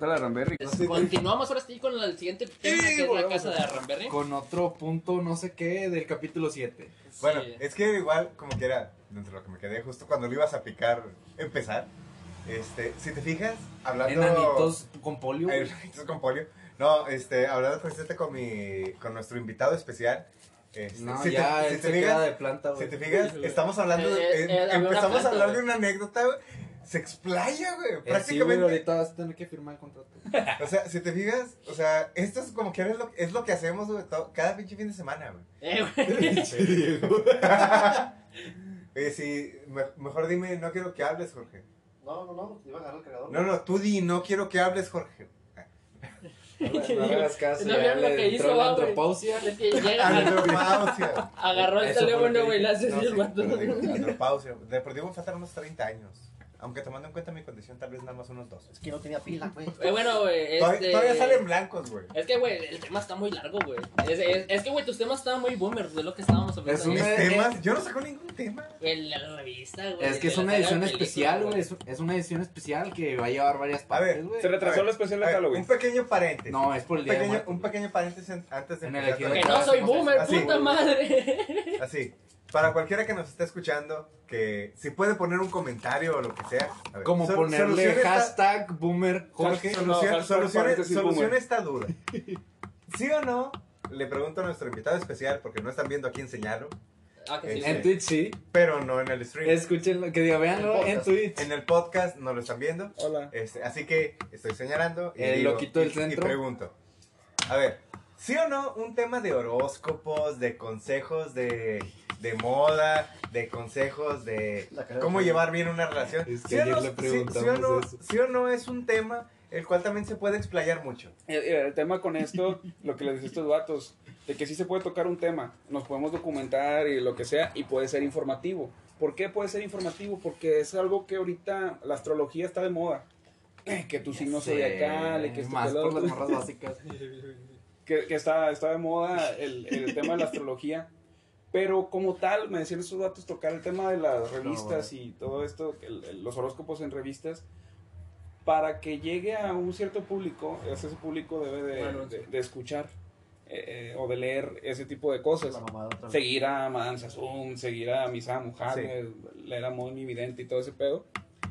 pregúntale a Ramberry. Continuamos ahora sí con el siguiente tema, que es la casa de Ramberry. Con otro punto, no sé qué, del capítulo 7. Bueno, Sí. es que igual, como que era, dentro de lo que me quedé, justo cuando lo ibas a picar, empezar, este, si te fijas, hablando... Enanitos con polio. Enanitos con polio. No, este, hablando precisamente con mi, con nuestro invitado especial. Este, No, si ya te, si te fijas, de planta, si te fijas, estamos hablando, de- Eh, eh, empezamos a hablar de una anécdota, güey, se explaya, güey, Eh, sí, prácticamente. ahorita vas a tener que firmar el contrato. O sea, si te fijas, o sea, esto es como que es lo, es lo que hacemos, güey, todo- cada pinche fin de semana, güey. Eh, güey. Oye, sí, me- mejor dime, no quiero que hables, Jorge. No, no, no, iba a agarrar el cargador. No, no, tú di, no quiero que hables, Jorge. No, le- le hagas caso. ¿No vieron lo le que entró hizo, la antropausia. Andropausia. agarró el teléfono, güey, y le hace sí, por sí me faltan unos 30 años. Aunque tomando en cuenta mi condición, tal vez nada más unos dos. Es que no tenía pila, güey. Eh, bueno, güey, Todavía, este... todavía salen blancos, güey. Es que, güey, el tema está muy largo, güey. Es, es, es que, güey, tus temas estaban muy boomers de lo que estábamos hablando. Es un- Mis eh, temas, yo no saco ningún tema. Güey, la revista, güey. Es que es la una edición especial, güey. Es, una edición especial que va a llevar varias A ver, partes, güey. Se retrasó A ver, el especial de Halloween. Un pequeño paréntesis. No, es por el un día de un pequeño paréntesis antes de En el Que no soy boomer, puta madre. Así. Para cualquiera que nos esté escuchando, que si puede poner un comentario o lo que sea. a ver, Como sol- ponerle solucione esta- hashtag boomer Jorge. No, hashtag solucione- solucione boomer. esta duda. ¿Sí o no? Le pregunto a nuestro invitado especial, porque no están viendo aquí enseñarlo, Ah, que sí, Este- En Twitch sí. pero no en el stream. Escúchenlo, que diga, véanlo El en podcast. Twitch. En el podcast no lo están viendo. Hola. Este, así que estoy señalando y, El digo- loquito del y- centro. y pregunto. A ver, ¿sí o no un tema de horóscopos, de consejos de, de moda, de consejos de de cómo llevar bien una relación? Es que ¿Sí o ayer no- le sí- preguntamos sí o no- eso. sí o no es un tema el cual también se puede explayar mucho? El, el tema con esto, lo que les decía a estos vatos, de que sí se puede tocar un tema, nos podemos documentar y lo que sea, y puede ser informativo. ¿Por qué puede ser informativo? Porque es algo que ahorita la astrología está de moda. Que tu signo Sí, zodiacal y que esto, Más que por las morras básicas. que, que está, está de moda el, el tema de la astrología. Pero como tal, me decían esos datos tocar el tema de las revistas y todo esto, el- el- los horóscopos en revistas, para que llegue a un cierto público, ese público debe de, Bueno, de- de escuchar eh, eh, o de leer ese tipo de cosas. Seguir a Madame Sassoon, seguir a Misa Muhammad, leer a Moni Vidente y todo ese pedo.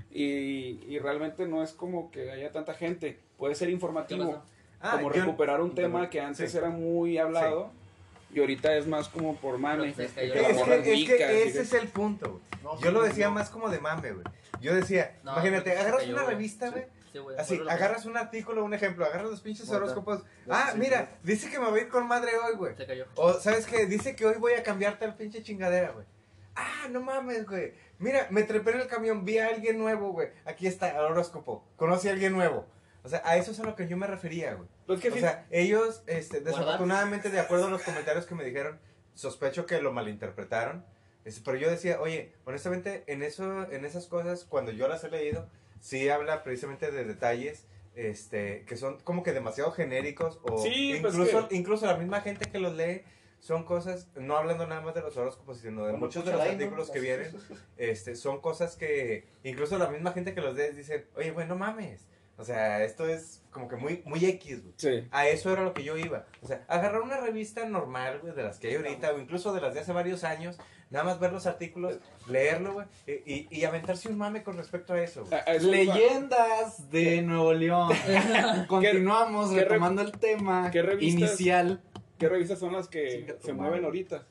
Y, y realmente no es como que haya tanta gente. Puede ser ¿Qué informativo? Ah, como yo- recuperar un tema que antes Sí. era muy hablado y ahorita es más como por mame. Pero es que Es que, ese es el punto, güey. No, Yo lo decía no. más como de mame, güey. Yo decía, No, imagínate, porque se agarras cayó, una revista, güey. Sí, güey, Así, agarras un artículo, un ejemplo, agarras los pinches horóscopos. Ah, sí, mira, dice que me voy a ir con madre hoy, güey. Se cayó. O, ¿sabes qué? Dice que hoy voy a cambiarte al pinche chingadera, güey. Ah, no mames, güey. Mira, me trepé en el camión, vi a alguien nuevo, güey. Aquí está, el horóscopo. Conoce a alguien nuevo. O sea, a eso es a lo que yo me refería, güey. Pues que O sí, sea, ellos, este, desafortunadamente, de acuerdo a los comentarios que me dijeron, sospecho que lo malinterpretaron. Este, pero yo decía, oye, honestamente, en eso, en esas cosas, cuando yo las he leído, sí habla precisamente de detalles, este, que son como que demasiado genéricos o Sí, pues incluso, que- incluso la misma gente que los lee son cosas, no hablando nada más de los horóscopos, sino de Como muchos de los Chuchalay, ¿no? artículos que vienen, este, son cosas que incluso la misma gente que los lee dice, oye, güey, no mames. O sea, esto es como que muy, muy X, güey. sí. A eso era lo que yo iba. O sea, agarrar una revista normal, güey, de las que hay ahorita, o incluso de las de hace varios años, nada más ver los artículos, leerlo, güey, y, y, aventarse un mame con respecto a eso, güey. Leyendas de Nuevo León. Continuamos qué retomando el tema qué revistas? inicial. ¿Qué revistas son las que se mueven ahorita?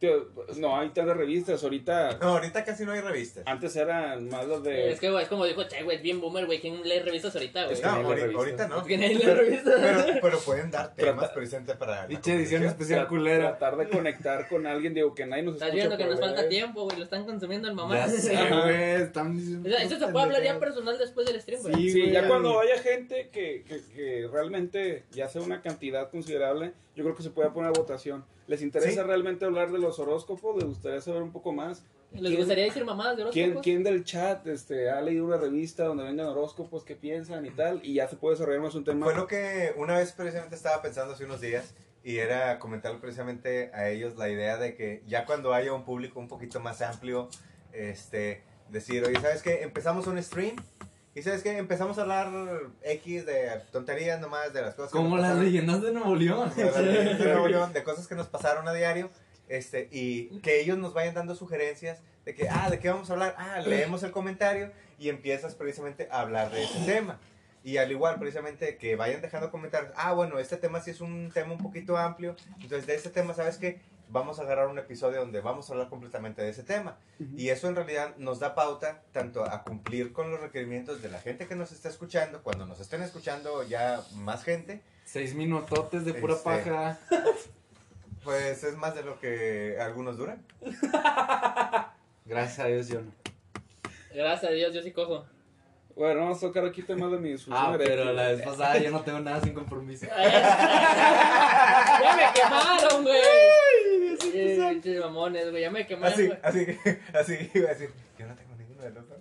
Tío, no, hay tantas revistas. Ahorita, No, ahorita casi no hay revistas. antes eran más las de. Es que, güey, es como dijo Che, güey, es bien boomer, güey. ¿Quién lee revistas ahorita, güey? Es que No, no hay ahorita, revistas. ahorita no. Nadie lee revistas. Pero, pero pueden dar temas precisamente para. Dicha edición especial culera. Tratar de conectar con alguien, digo, que nadie nos Estás viendo que nos falta tiempo, güey. Lo están consumiendo el mamá. Ya sé, güey. Están diciendo. O sea, Eso se puede hablar ya personal después del stream, güey. Sí, Sí, ya cuando haya gente que, que, que realmente ya sea una cantidad considerable, yo creo que se puede poner a votación. ¿Les interesa Sí. realmente hablar de los horóscopos? ¿Les gustaría saber un poco más? ¿Les ¿Quién- gustaría decir mamadas de ¿Quién, horóscopos? quién del chat este, ha leído una revista donde vengan horóscopos, qué piensan y tal? Y ya se puede desarrollar más un tema. Fue lo que una vez precisamente estaba pensando hace unos días y era comentar precisamente a ellos la idea de que ya cuando haya un público un poquito más amplio, este, decir, oye, ¿sabes qué? Empezamos un stream Y sabes que empezamos a hablar X de tonterías nomás, de las cosas que Como las pasaron, leyendas de Nuevo León. de las leyendas de Nuevo León, de cosas que nos pasaron a diario. Este, y que ellos nos vayan dando sugerencias de que, ah, ¿de qué vamos a hablar? Ah, leemos el comentario y empiezas precisamente a hablar de ese tema. Y al igual, precisamente, que vayan dejando comentarios. Ah, bueno, este tema sí es un tema un poquito amplio. Entonces, de ese tema, ¿sabes qué? Vamos a agarrar un episodio donde vamos a hablar completamente de ese tema. Y eso en realidad nos da pauta tanto a cumplir con los requerimientos de la gente que nos está escuchando, cuando nos estén escuchando ya más gente, Seis minutotes de pura Este. paja. pues es más de lo que algunos duran. Gracias a Dios, yo no. Gracias a Dios, yo sí cojo. Bueno, vamos a tocar aquí temas de mi disfunción Ah, pero la vez pasada yo no tengo nada sin compromiso. ya me quemaron, güey. Pinches mamones, güey, ya me quemaron, Así, así, que- así iba a decir, yo no tengo ninguno de los dos.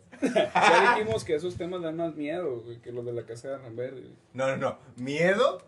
Ya dijimos que esos temas dan más miedo, güey, que los de la casa de Rambert. No, no, no. Miedo,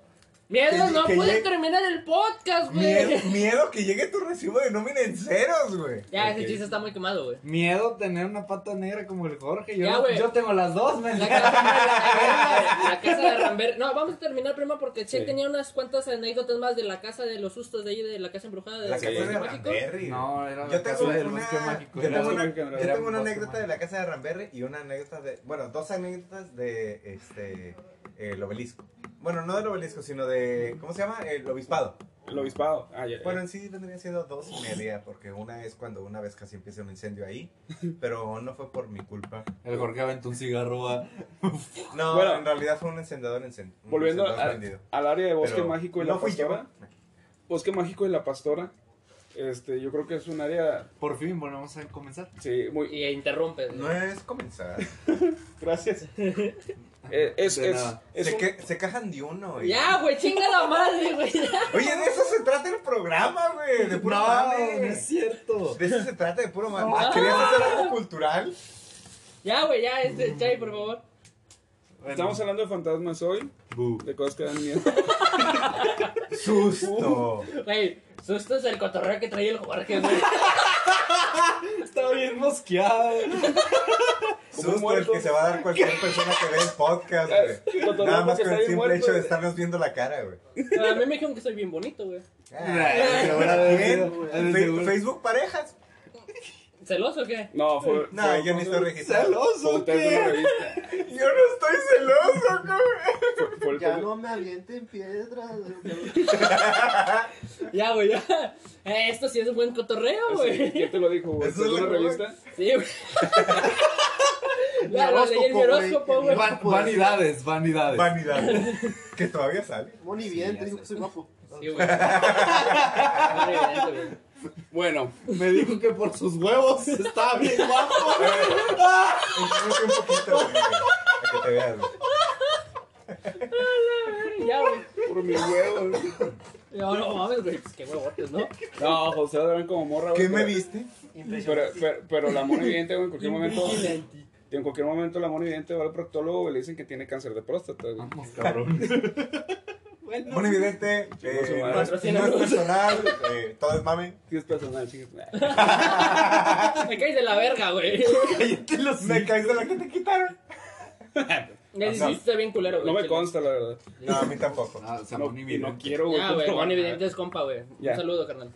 Miedo, que- no que pude llegue- terminar el podcast, miedo, güey. miedo que llegue tu recibo de nómina en ceros, güey. Ya, ese chiste está muy quemado, güey. Miedo tener una pata negra como el Jorge. Yo, Ya, no- güey. yo tengo las dos, men. La casa, la, la casa de Rambert. No, vamos a terminar primero porque sí, Sí. tenía unas cuantas anécdotas más de la casa de los sustos de ahí, de la casa embrujada de La casa de Mágico. Ramberry. No, era Yo la tengo casa del una, bosque mágico. yo tengo una, yo tengo una anécdota mágico. de la casa de Ramberry y una anécdota de, bueno, dos anécdotas de este el obelisco. Bueno, no del obelisco, sino de, ¿cómo se llama? El obispado. El obispado. Ah, ya, ya. Bueno, en sí vendría siendo dos y media, porque una es cuando una vez casi empieza un incendio ahí, pero no fue por mi culpa. El Jorge aventó un cigarro a... No, Bueno. en realidad fue un encendedor encen- un Volviendo encendedor a- prendido. al área de Bosque Pero Mágico y no la fui yo. Pastora. Bosque Mágico y la Pastora. Este, yo creo que es un área, Por fin, bueno, vamos a comenzar. sí, muy... Y interrumpe. No es comenzar. Gracias. Eh, es, es, es se, un- que- se cajan de uno. y- Ya, güey, chinga la madre, güey. Oye, de eso se trata el programa, güey. De puro No, mame. no es cierto. De eso se trata, de puro mame. No. ¿Querías hacer algo cultural? Ya, güey, ya, este, Chay, por favor. Estamos hablando de fantasmas hoy, Bu. de cosas que dan miedo. Susto. Güey, susto es el cotorreo que trae el Jorge, güey. Está bien mosqueado. Susto el que se va a dar cualquier persona que ve el podcast, güey. Nada más con el simple muerto, hecho de estarnos viendo la cara, güey. A mí me dijeron que soy bien bonito, güey. Facebook parejas. ¿Celoso o qué? No, fue... No, fue- yo ni estoy registrado. Celoso. Yo no estoy celoso, güey. Fue, Ya no me avienten piedras. Ya, güey, ya. Eh, esto sí es un buen cotorreo, Sí, güey. ¿Quién te lo dijo, güey? Eso ¿Es una revista? Sí, güey. Mi horóscopo, güey. Van- vanidades, vanidades. Vanidad. que todavía sale. Moni bien, te digo que soy guapo. Sí, güey. Muy. Bueno, Me dijo que por sus huevos estaba bien guapo. Un poquito, güey. Para que te veas. Ya, güey. por mi huevo. No, no mames, güey. Pues qué huevotes, ¿no? No, José lo ven como morra, güey. ¿Qué me viste? Pero, pero, pero la mona evidente, güey, en cualquier momento... En cualquier momento la mona evidente va al proctólogo y le dicen que tiene cáncer de próstata, güey. Vamos, cabrón. Muy evidente. Eh, no, es, no personal. Eh, todo es mame. Sí es personal, chingue. Me caes de la verga, güey. Cállate los Me caes de la que te quitaron. Ya No. hiciste bien culero, güey. No me chile. consta, la verdad. No, a mí tampoco. Ah, o sea, No, no quiero, güey. Ya, güey. es compa, güey. Un saludo, carnal.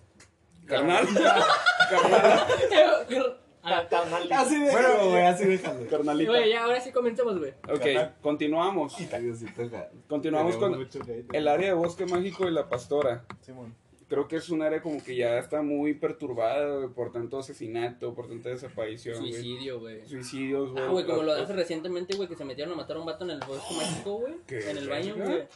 Carnal. Carnal. Ah, Así déjalo, güey, así déjalo. Carnalita. Güey, ya, ahora sí comencemos, güey. Ok, Carnal. continuamos. Continuamos con el área de Bosque Mágico y la Pastora. Simón. Creo que es un área como que ya está muy perturbada güey, por tanto asesinato, por tanta desaparición, güey. Suicidio, güey. Suicidios, güey. Ah, güey, como lo hace recientemente, güey, que se metieron a matar a un vato en el bosque mágico, güey. ¿Qué? En el baño, güey.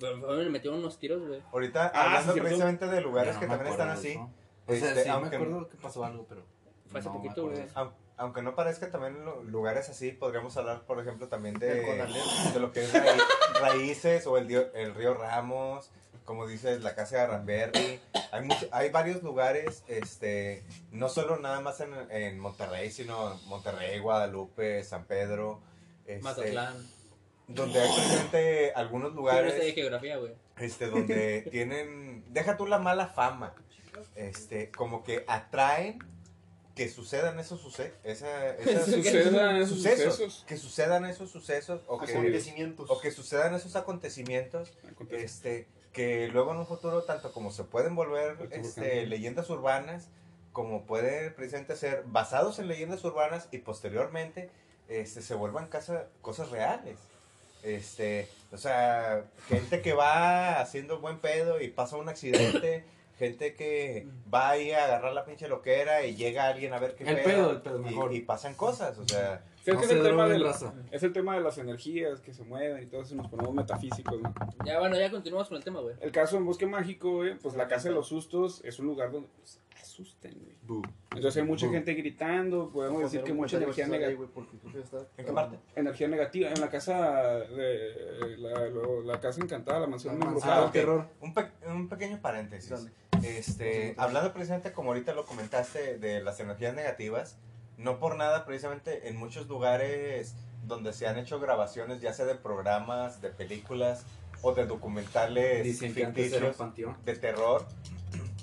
Pero, Le metieron unos tiros, güey. Ahorita, Ah, hablando cierto. precisamente de lugares que también están de así. O sea, este, sí aunque- me acuerdo que pasó algo, pero. Fue hace no poquito, güey. Aunque no parezca también lu- lugares así, podríamos hablar, por ejemplo, también de, de lo que es raí- raíces o el, dio- el río Ramos, como dices, la casa de Ramberry. Hay, mucho- hay varios lugares, este, no solo nada más en, en Monterrey, sino Monterrey, Guadalupe, San Pedro, este, Mazatlán. donde hay precisamente algunos lugares Lugares de geografía, güey. este, donde tienen, deja tú la mala fama, este, como que atraen que sucedan esos Sucedan sucesos, sucesos. que sucedan esos sucesos o que, Acontecimientos. o que sucedan esos acontecimientos este que luego en un futuro tanto como se pueden volver este, leyendas urbanas como pueden precisamente ser basados en leyendas urbanas y posteriormente este, se vuelvan casa- cosas reales este o sea gente que va haciendo buen pedo y pasa un accidente gente que va ahí a agarrar la pinche loquera y llega alguien a ver qué El pedo, el pedo, y- mejor. y, pasan cosas o sea Sí, es No que se es, el tema de raza. es el tema de las energías que se mueven y todo eso, nos ponemos metafísicos, ¿no? Ya, bueno, ya continuamos con el tema, güey. El caso en Bosque Mágico, güey, pues la Casa de los Sustos es un lugar donde pues, asustan, güey. Entonces hay mucha gente gritando, podemos decir que mucha energía, nega- ¿en qué parte? energía negativa. En la casa de la, casa encantada, la mansión La embrujada. ok. terror. Un, pe- un pequeño paréntesis. Dale. Este, hablando precisamente como ahorita lo comentaste de las energías negativas, no por nada precisamente en muchos lugares donde se han hecho grabaciones ya sea de programas, de películas o de documentales ficticios de terror,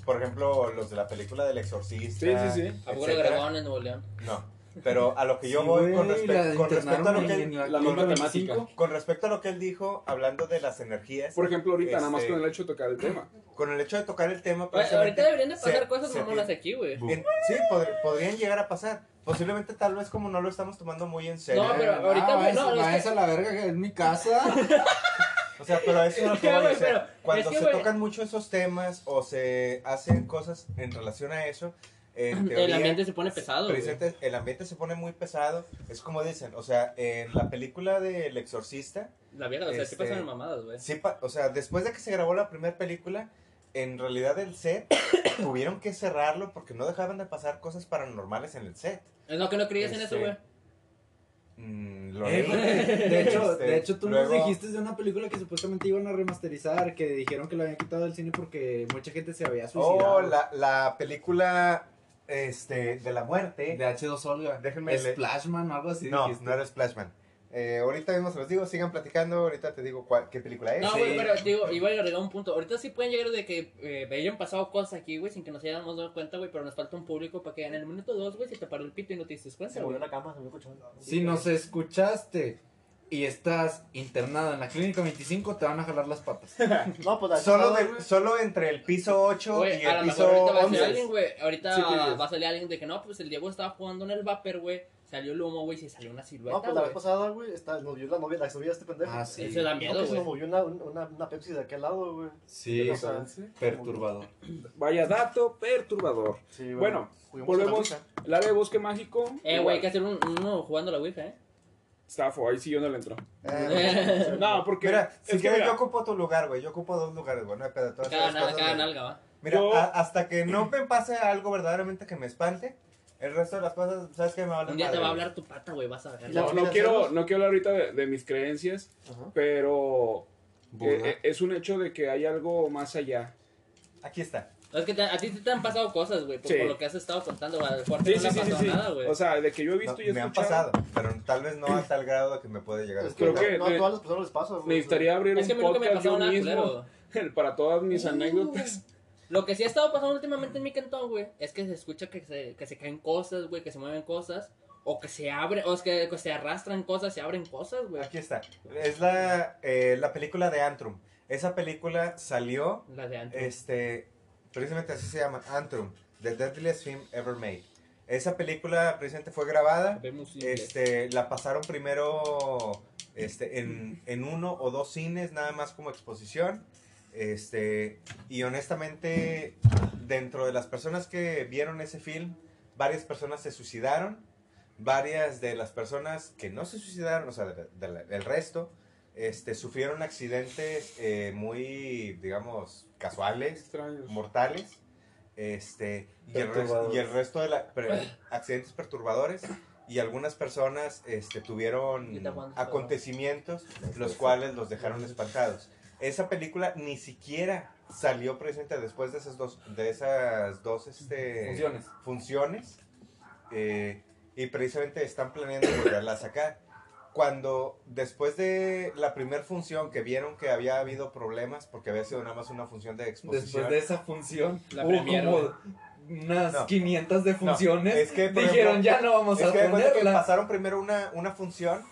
por ejemplo los de la película del exorcista, Sí, sí, sí. ¿A poco lo grabaron en Nuevo León? No, pero a lo que yo Sí, voy con, la respe- con respecto a lo que él, la con- misma temática. con respecto a lo que él dijo hablando de las energías, Por ejemplo, ahorita, nada más Este- con el hecho de tocar el tema. con el hecho de tocar el tema Oye, ahorita deberían de se- pasar cosas se mamonas tiene- aquí, güey. Sí, podr- podrían llegar a pasar. Posiblemente tal vez como no lo estamos tomando muy en serio. No, pero ahorita, Ah, no, es que- la verga que es mi casa. O sea, pero a eso es lo que No, voy, güey, o sea, pero cuando es que, se güey- tocan mucho esos temas o se hacen cosas en relación a eso, en El teoría, ambiente se pone pesado, el ambiente se pone muy pesado. Es como dicen, o sea, en la película de El Exorcista, La vieja, o sea, sí Este- pasan mamadas, güey. sí pa- o sea, después de que se grabó la primera película, en realidad el set tuvieron que cerrarlo porque no dejaban de pasar cosas paranormales en el set. Es lo que no creías en eso, Este, güey. Mm, lo Eh, de hecho, Este, de hecho tú luego- nos dijiste de una película que supuestamente iban a remasterizar, que dijeron que lo habían quitado del cine porque mucha gente se había suicidado. Oh, la, la película este, de la muerte. De H2 Olga. Déjenme Splashman o algo así. no, dijiste. no era Splashman. Eh, ahorita mismo se los digo, sigan platicando. Ahorita te digo cuál- qué película es. No, Sí. güey, pero digo, iba a agregar un punto. Ahorita sí pueden llegar de que eh, hayan pasado cosas aquí, güey, sin que nos hayamos dado cuenta, güey, pero nos falta un público para que en el minuto dos, güey, se te paró el pito y no te diste cuenta, Se güey. movió la cama, se me escuchó. Si nos escuchaste y estás internado en la clínica 25, te van a jalar las patas. No, pues Solo, de- solo entre el piso 8 Güey, y a el lo piso mejor ahorita va a salir 11. alguien, güey. Ahorita Sí, va a salir alguien de que no, pues el Diego estaba jugando en el vapor, güey. Salió el humo, güey, y se salió una No, silueta, pues la vez pasada, güey, está- nos vio la novia, la exnovia de este pendejo. Ah, sí. Eso da No, miedo, se güey. nos movió una, una, una Pepsi de aquel lado, güey. Sí, O sea, perturbador. Vaya dato perturbador. Sí. Bueno, volvemos. El área de bosque mágico. Eh, güey, hay que hacer un, uno jugando a la Ouija, eh. Stafo, ahí sí yo no le entro. Eh, No, porque. Mira, si es que mira, yo ocupo tu lugar, güey. Yo ocupo dos lugares, güey. No hay pedo. todas Cada, nalga, cosas, cada nalga, va. Mira, Yo- a- hasta que no me pase algo verdaderamente que me espante, el resto de las cosas, ¿sabes qué? Me vale Un día te va a hablar tu pata, güey, vas a ver. No, no quiero, no quiero hablar ahorita de, de mis creencias, Ajá. pero eh, eh, es un hecho de que hay algo más allá. Aquí está. Es que te- a ti te han pasado cosas, güey, por, Sí. por lo que has estado contando, güey. Sí, no sí, sí, sí, nada, güey. O sea, de que yo he No, visto y he me han escuchado. pasado, pero tal vez no a tal grado que me puede llegar a Es que Creo no, que no a todas las personas les pasa, güey. Necesitaría abrir es que un mí nunca me podcast yo mismo para todas mis Uh. anécdotas. Lo que sí ha estado pasando últimamente en mi cantón, güey, es que se escucha que se, que se caen cosas, güey, que se mueven cosas, o que se abren, o es que, que se arrastran cosas, se abren cosas, güey. Aquí está. Es la, eh, la película de Antrum. Esa película salió, La de antes. este, precisamente así se llama, Antrum, The Deadliest Film Ever Made. Esa película precisamente fue grabada, este, la pasaron primero este, en, en uno o dos cines, nada más como exposición. Este, y honestamente, dentro de las personas que vieron ese film, varias personas se suicidaron. Varias de las personas que no se suicidaron, o sea, de- de- del resto, este, sufrieron accidentes eh, muy, digamos, casuales, Extraños. mortales. Este, y, el y resto de la, accidentes perturbadores. Y algunas personas este, tuvieron acontecimientos los cuales los dejaron espantados. Esa película ni siquiera salió presente después de esas dos, de esas dos este, Funciones. funciones. eh, y precisamente están planeando volverla a sacar. Cuando después de la primera función que vieron que había habido problemas, porque había sido nada más una función de exposición. Después de esa función, La hubo como unas No. 500 de funciones. es que, dijeron, ejemplo, ya no vamos Es a que que pasaron primero una, una función,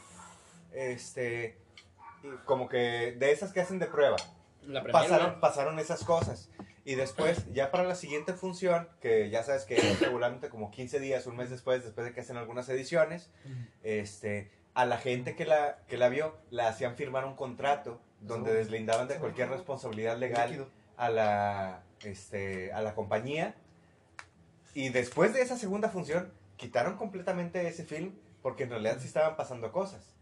este, como que de esas que hacen de prueba. La primera, Pasaron, pasaron esas cosas. Y después, ya para la siguiente función, que ya sabes que es regularmente como 15 días, un mes después, después de que hacen algunas ediciones, este, a la gente que la, que la vio, la hacían firmar un contrato donde deslindaban de cualquier responsabilidad legal a la, este, a la compañía. Y después de esa segunda función, quitaron completamente ese film porque en realidad sí estaban pasando cosas.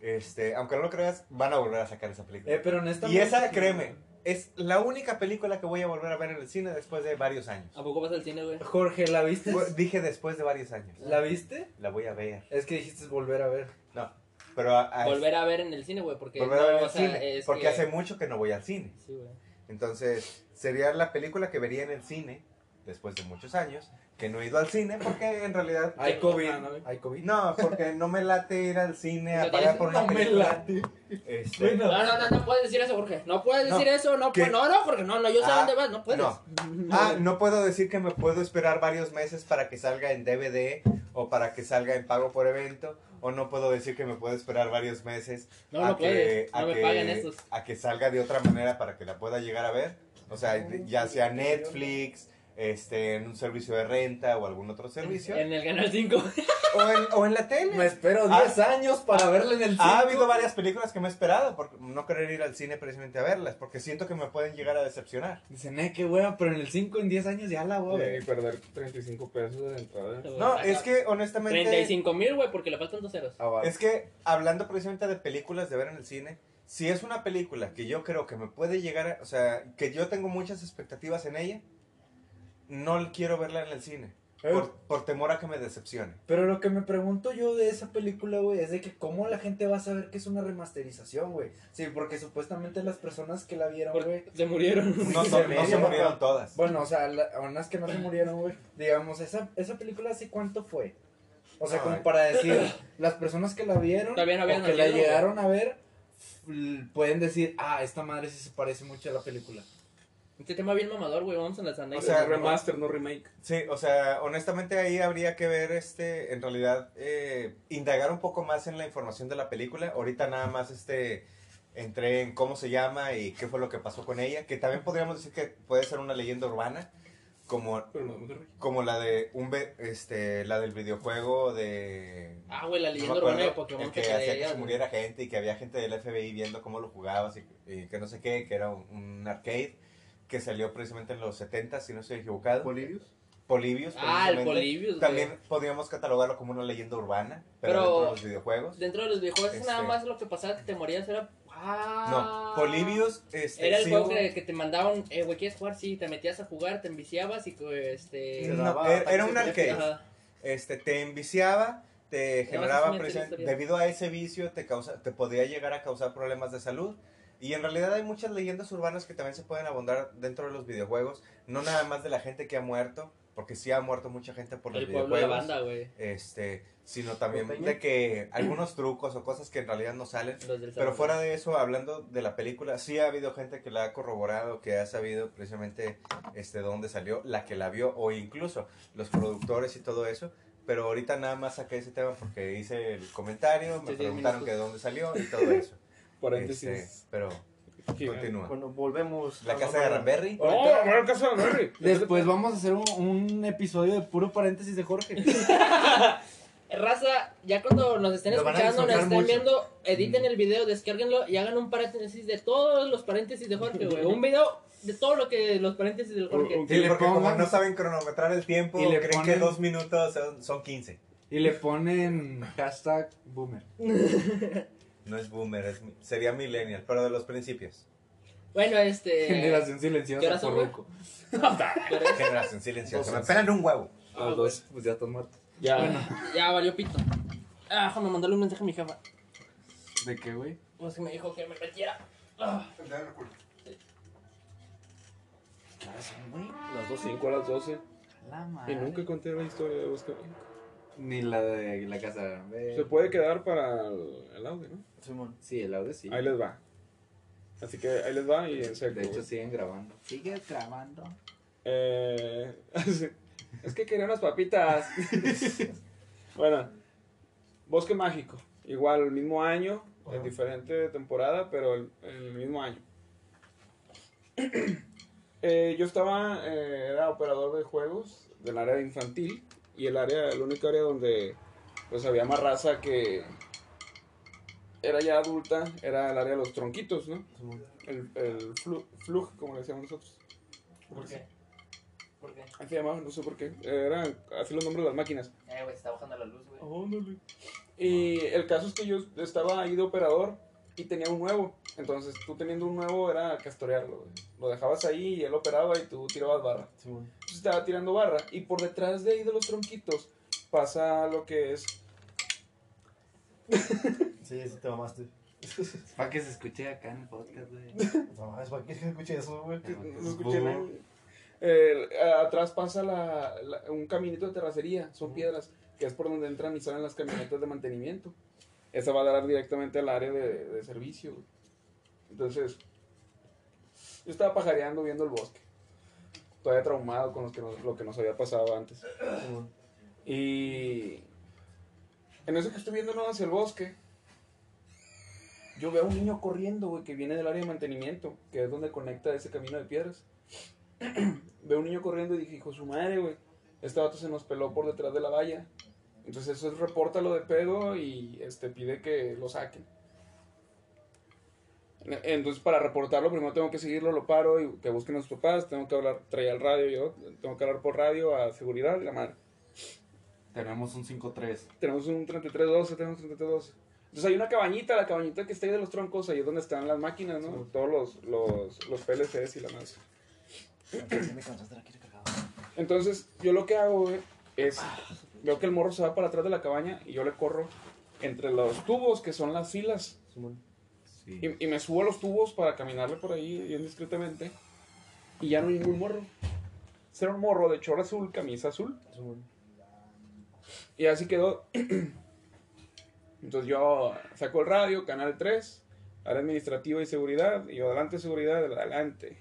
Este, aunque no lo creas, van a volver a sacar esa película. Eh, pero honestamente. Y esa, créeme, es la única película que voy a volver a ver en el cine después de varios años. ¿A poco vas al cine, güey? Jorge, ¿la viste? Dije después de varios años. ¿La viste? La voy a ver. Es que dijiste volver a ver. No, pero a- a- Volver a ver en el cine, güey, porque volver a no, ver en o el sea, cine. es Porque que- hace mucho que no voy al cine. Sí, güey. Entonces, sería la película que vería en el cine después de muchos años, que no he ido al cine porque en realidad... Hay COVID. No. Hay COVID. No, porque no me late ir al cine a pagar por una no me película. late. Este, Bueno. No, no, no, no puedes decir eso, Jorge. No puedes No. decir eso, no, no, no, Jorge, no, no, yo sé Ah, dónde vas, no puedes. no. Ah, no puedo decir que me puedo esperar varios meses para que salga en DVD o para que salga en pago por evento. O no puedo decir que me puedo esperar varios meses No, a, no que, puedes, a, no me que, pagan estos. a que salga de otra manera para que la pueda llegar a ver. O sea, ya sea Netflix, este, en un servicio de renta o algún otro servicio. En el Canal 5. O, en, o en la tele. Me espero Ah. 10 años para verla en el cine. Ha habido varias películas que me he esperado por no querer ir al cine precisamente a verlas, porque siento que me pueden llegar a decepcionar. Dicen, eh, qué hueva, pero en el 5 en 10 años ya la voy a Y perder 35 pesos de entrada. No, es que honestamente... 35 mil, güey, porque le faltan dos ceros. Ah, vale. Es que hablando precisamente de películas de ver en el cine, si es una película que yo creo que me puede llegar, a- o sea, que yo tengo muchas expectativas en ella, no quiero verla en el cine. Eh. Por, por temor a que me decepcione. Pero lo que me pregunto yo de esa película, güey, es de que cómo la gente va a saber que es una remasterización, güey. Sí, porque supuestamente las personas que la vieron, güey. Se murieron. No, se no se ve, murieron todas. Bueno, o sea, la, unas que no se murieron, güey. Digamos, esa, esa película, ¿hace cuánto fue? O sea, No, como para decir, las personas que la vieron no o que la llegaron a ver, pueden decir, ah, esta madre sí se parece mucho a la película. Este tema bien mamador, güey, vamos a las O anécdotas. sea, remaster, no remake. Sí, o sea, honestamente ahí habría que ver, este, en realidad, eh, indagar un poco más en la información de la película. Ahorita nada más, este, entré en cómo se llama y qué fue lo que pasó con ella, que también podríamos decir que puede ser una leyenda urbana, como, como la de un, ve- este, la del videojuego de... Ah, güey, la no leyenda urbana de Pokémon el que se hacía que se muriera gente y que había gente del FBI viendo cómo lo jugabas y, y que no sé qué, que era un, un arcade que salió precisamente en los 70, si no estoy equivocado. Bolivios. Polibios. Ah, el güey. También podríamos catalogarlo como una leyenda urbana, pero, Pero- dentro de los videojuegos. Dentro de los videojuegos Este- nada más lo que pasaba que te morías era... Ah, No, Polibios, este, Era el sí juego que, que te mandaban, eh, güey, ¿quieres jugar? Sí, te metías a jugar, te enviciabas y este... No, era, era un arcade. Ajá. Este, te enviciaba, te generaba presión. Debido a ese vicio, te, causa, te podía llegar a causar problemas de salud. Y en realidad hay muchas leyendas urbanas que también se pueden abundar dentro de los videojuegos. No nada más de la gente que ha muerto, porque sí ha muerto mucha gente por los El pueblo de la videojuegos. banda, güey. este, sino también de que algunos trucos o cosas que en realidad no salen. Pero fuera de eso, hablando de la película, sí ha habido gente que la ha corroborado, que ha sabido precisamente este dónde salió, la que la vio, o incluso los productores y todo eso. Pero ahorita nada más saqué ese tema porque hice el comentario, me preguntaron que de dónde salió y todo eso. Paréntesis. Este, pero continúa. Bueno, volvemos. La a casa de Ramberry. No, el caso de Mary. Después vamos a hacer un, un episodio de puro paréntesis de Jorge. Raza, ya cuando nos estén escuchando, nos estén mucho. viendo, editen el video, descárguenlo y hagan un paréntesis de todos los paréntesis de Jorge, güey. Un video de todo lo que los paréntesis del Jorge. Y le porque como no saben cronometrar el tiempo, Y le creen que dos minutos son, son 15. Y le ponen hashtag boomer. No es boomer, es, sería millennial, pero de los principios. Bueno, este. Generación ¿qué silenciosa por güey? ¿qué es? Generación silenciosa. Me pelan un huevo. Ah, Los dos, pues ya están muertos. Ya. Bueno, Ya valió pito. Ah, déjame mandarle un mensaje a mi jefa. ¿de qué, güey? Pues que me dijo que me metiera. Ah, Las 2, 5 a las 12. La Y madre. nunca conté la historia de Oscar. Ni la de la casa de Ramberry. Se puede quedar para el, el audio, ¿no? Simón. Sí, el audio sí. Ahí les va. Así que ahí les va y en seco. De hecho, siguen grabando. Sigue grabando. Eh, es que quería unas papitas. bueno, Bosque Mágico. Igual, el mismo año, en diferente temporada, pero el, el mismo año. Eh, yo estaba, eh, era operador de juegos del área infantil y el área, el único área donde pues había más raza que era ya adulta, era el área de los tronquitos, ¿no? El, el flu- flug, como le decíamos nosotros. ¿Por qué? ¿Por qué? Así llamaba, no sé por qué. Eran así los nombres de las máquinas. Eh, güey, se está bajando la luz, güey. Y el caso es que yo estaba ahí de operador y tenía un nuevo. Entonces, tú teniendo un nuevo era castorearlo. güey. Lo dejabas ahí y él operaba y tú tirabas barra. Entonces estaba tirando barra y por detrás de ahí de los tronquitos pasa lo que es Sí, sí, te mamaste. Para que se escuche acá en el podcast, güey. No mames, ¿para qué escuché eso, güey? no se escucha nada. Atrás pasa la- la- un caminito de terracería, son piedras, que es por donde entran y salen las camionetas de mantenimiento. Esa va a dar directamente al área de, de servicio. güey. Entonces, yo estaba pajareando viendo el bosque. Todavía traumado con los que nos- lo que nos había pasado antes. Y en eso que estoy viendo hacia el bosque, yo veo a un niño corriendo, güey, que viene del área de mantenimiento, que es donde conecta ese camino de piedras. veo un niño corriendo y dije, hijo su madre, güey, este vato se nos peló por detrás de la valla. Entonces eso es repórtalo de pedo y este pide que lo saquen. Entonces para reportarlo primero tengo que seguirlo, lo paro y que busquen a sus papás, tengo que hablar, traer al radio yo, tengo que hablar por radio a seguridad y la madre. Tenemos un 5-3. Tenemos un 3312, tenemos un 3312. Entonces hay una cabañita, la cabañita que está ahí de los troncos, ahí es donde están las máquinas, ¿no? Todos los, los, los PLCs y la más. Entonces, yo lo que hago, güey, es. Veo que el morro se va para atrás de la cabaña y yo le corro entre los tubos, que son las filas. Sí. Y, y me subo a los tubos para caminarle por ahí bien discretamente. Y ya no hay ningún morro. Será un morro de chor azul, camisa azul. Y así quedó. Entonces yo saco el radio, canal 3, área administrativa y seguridad. Y yo, adelante, seguridad, adelante.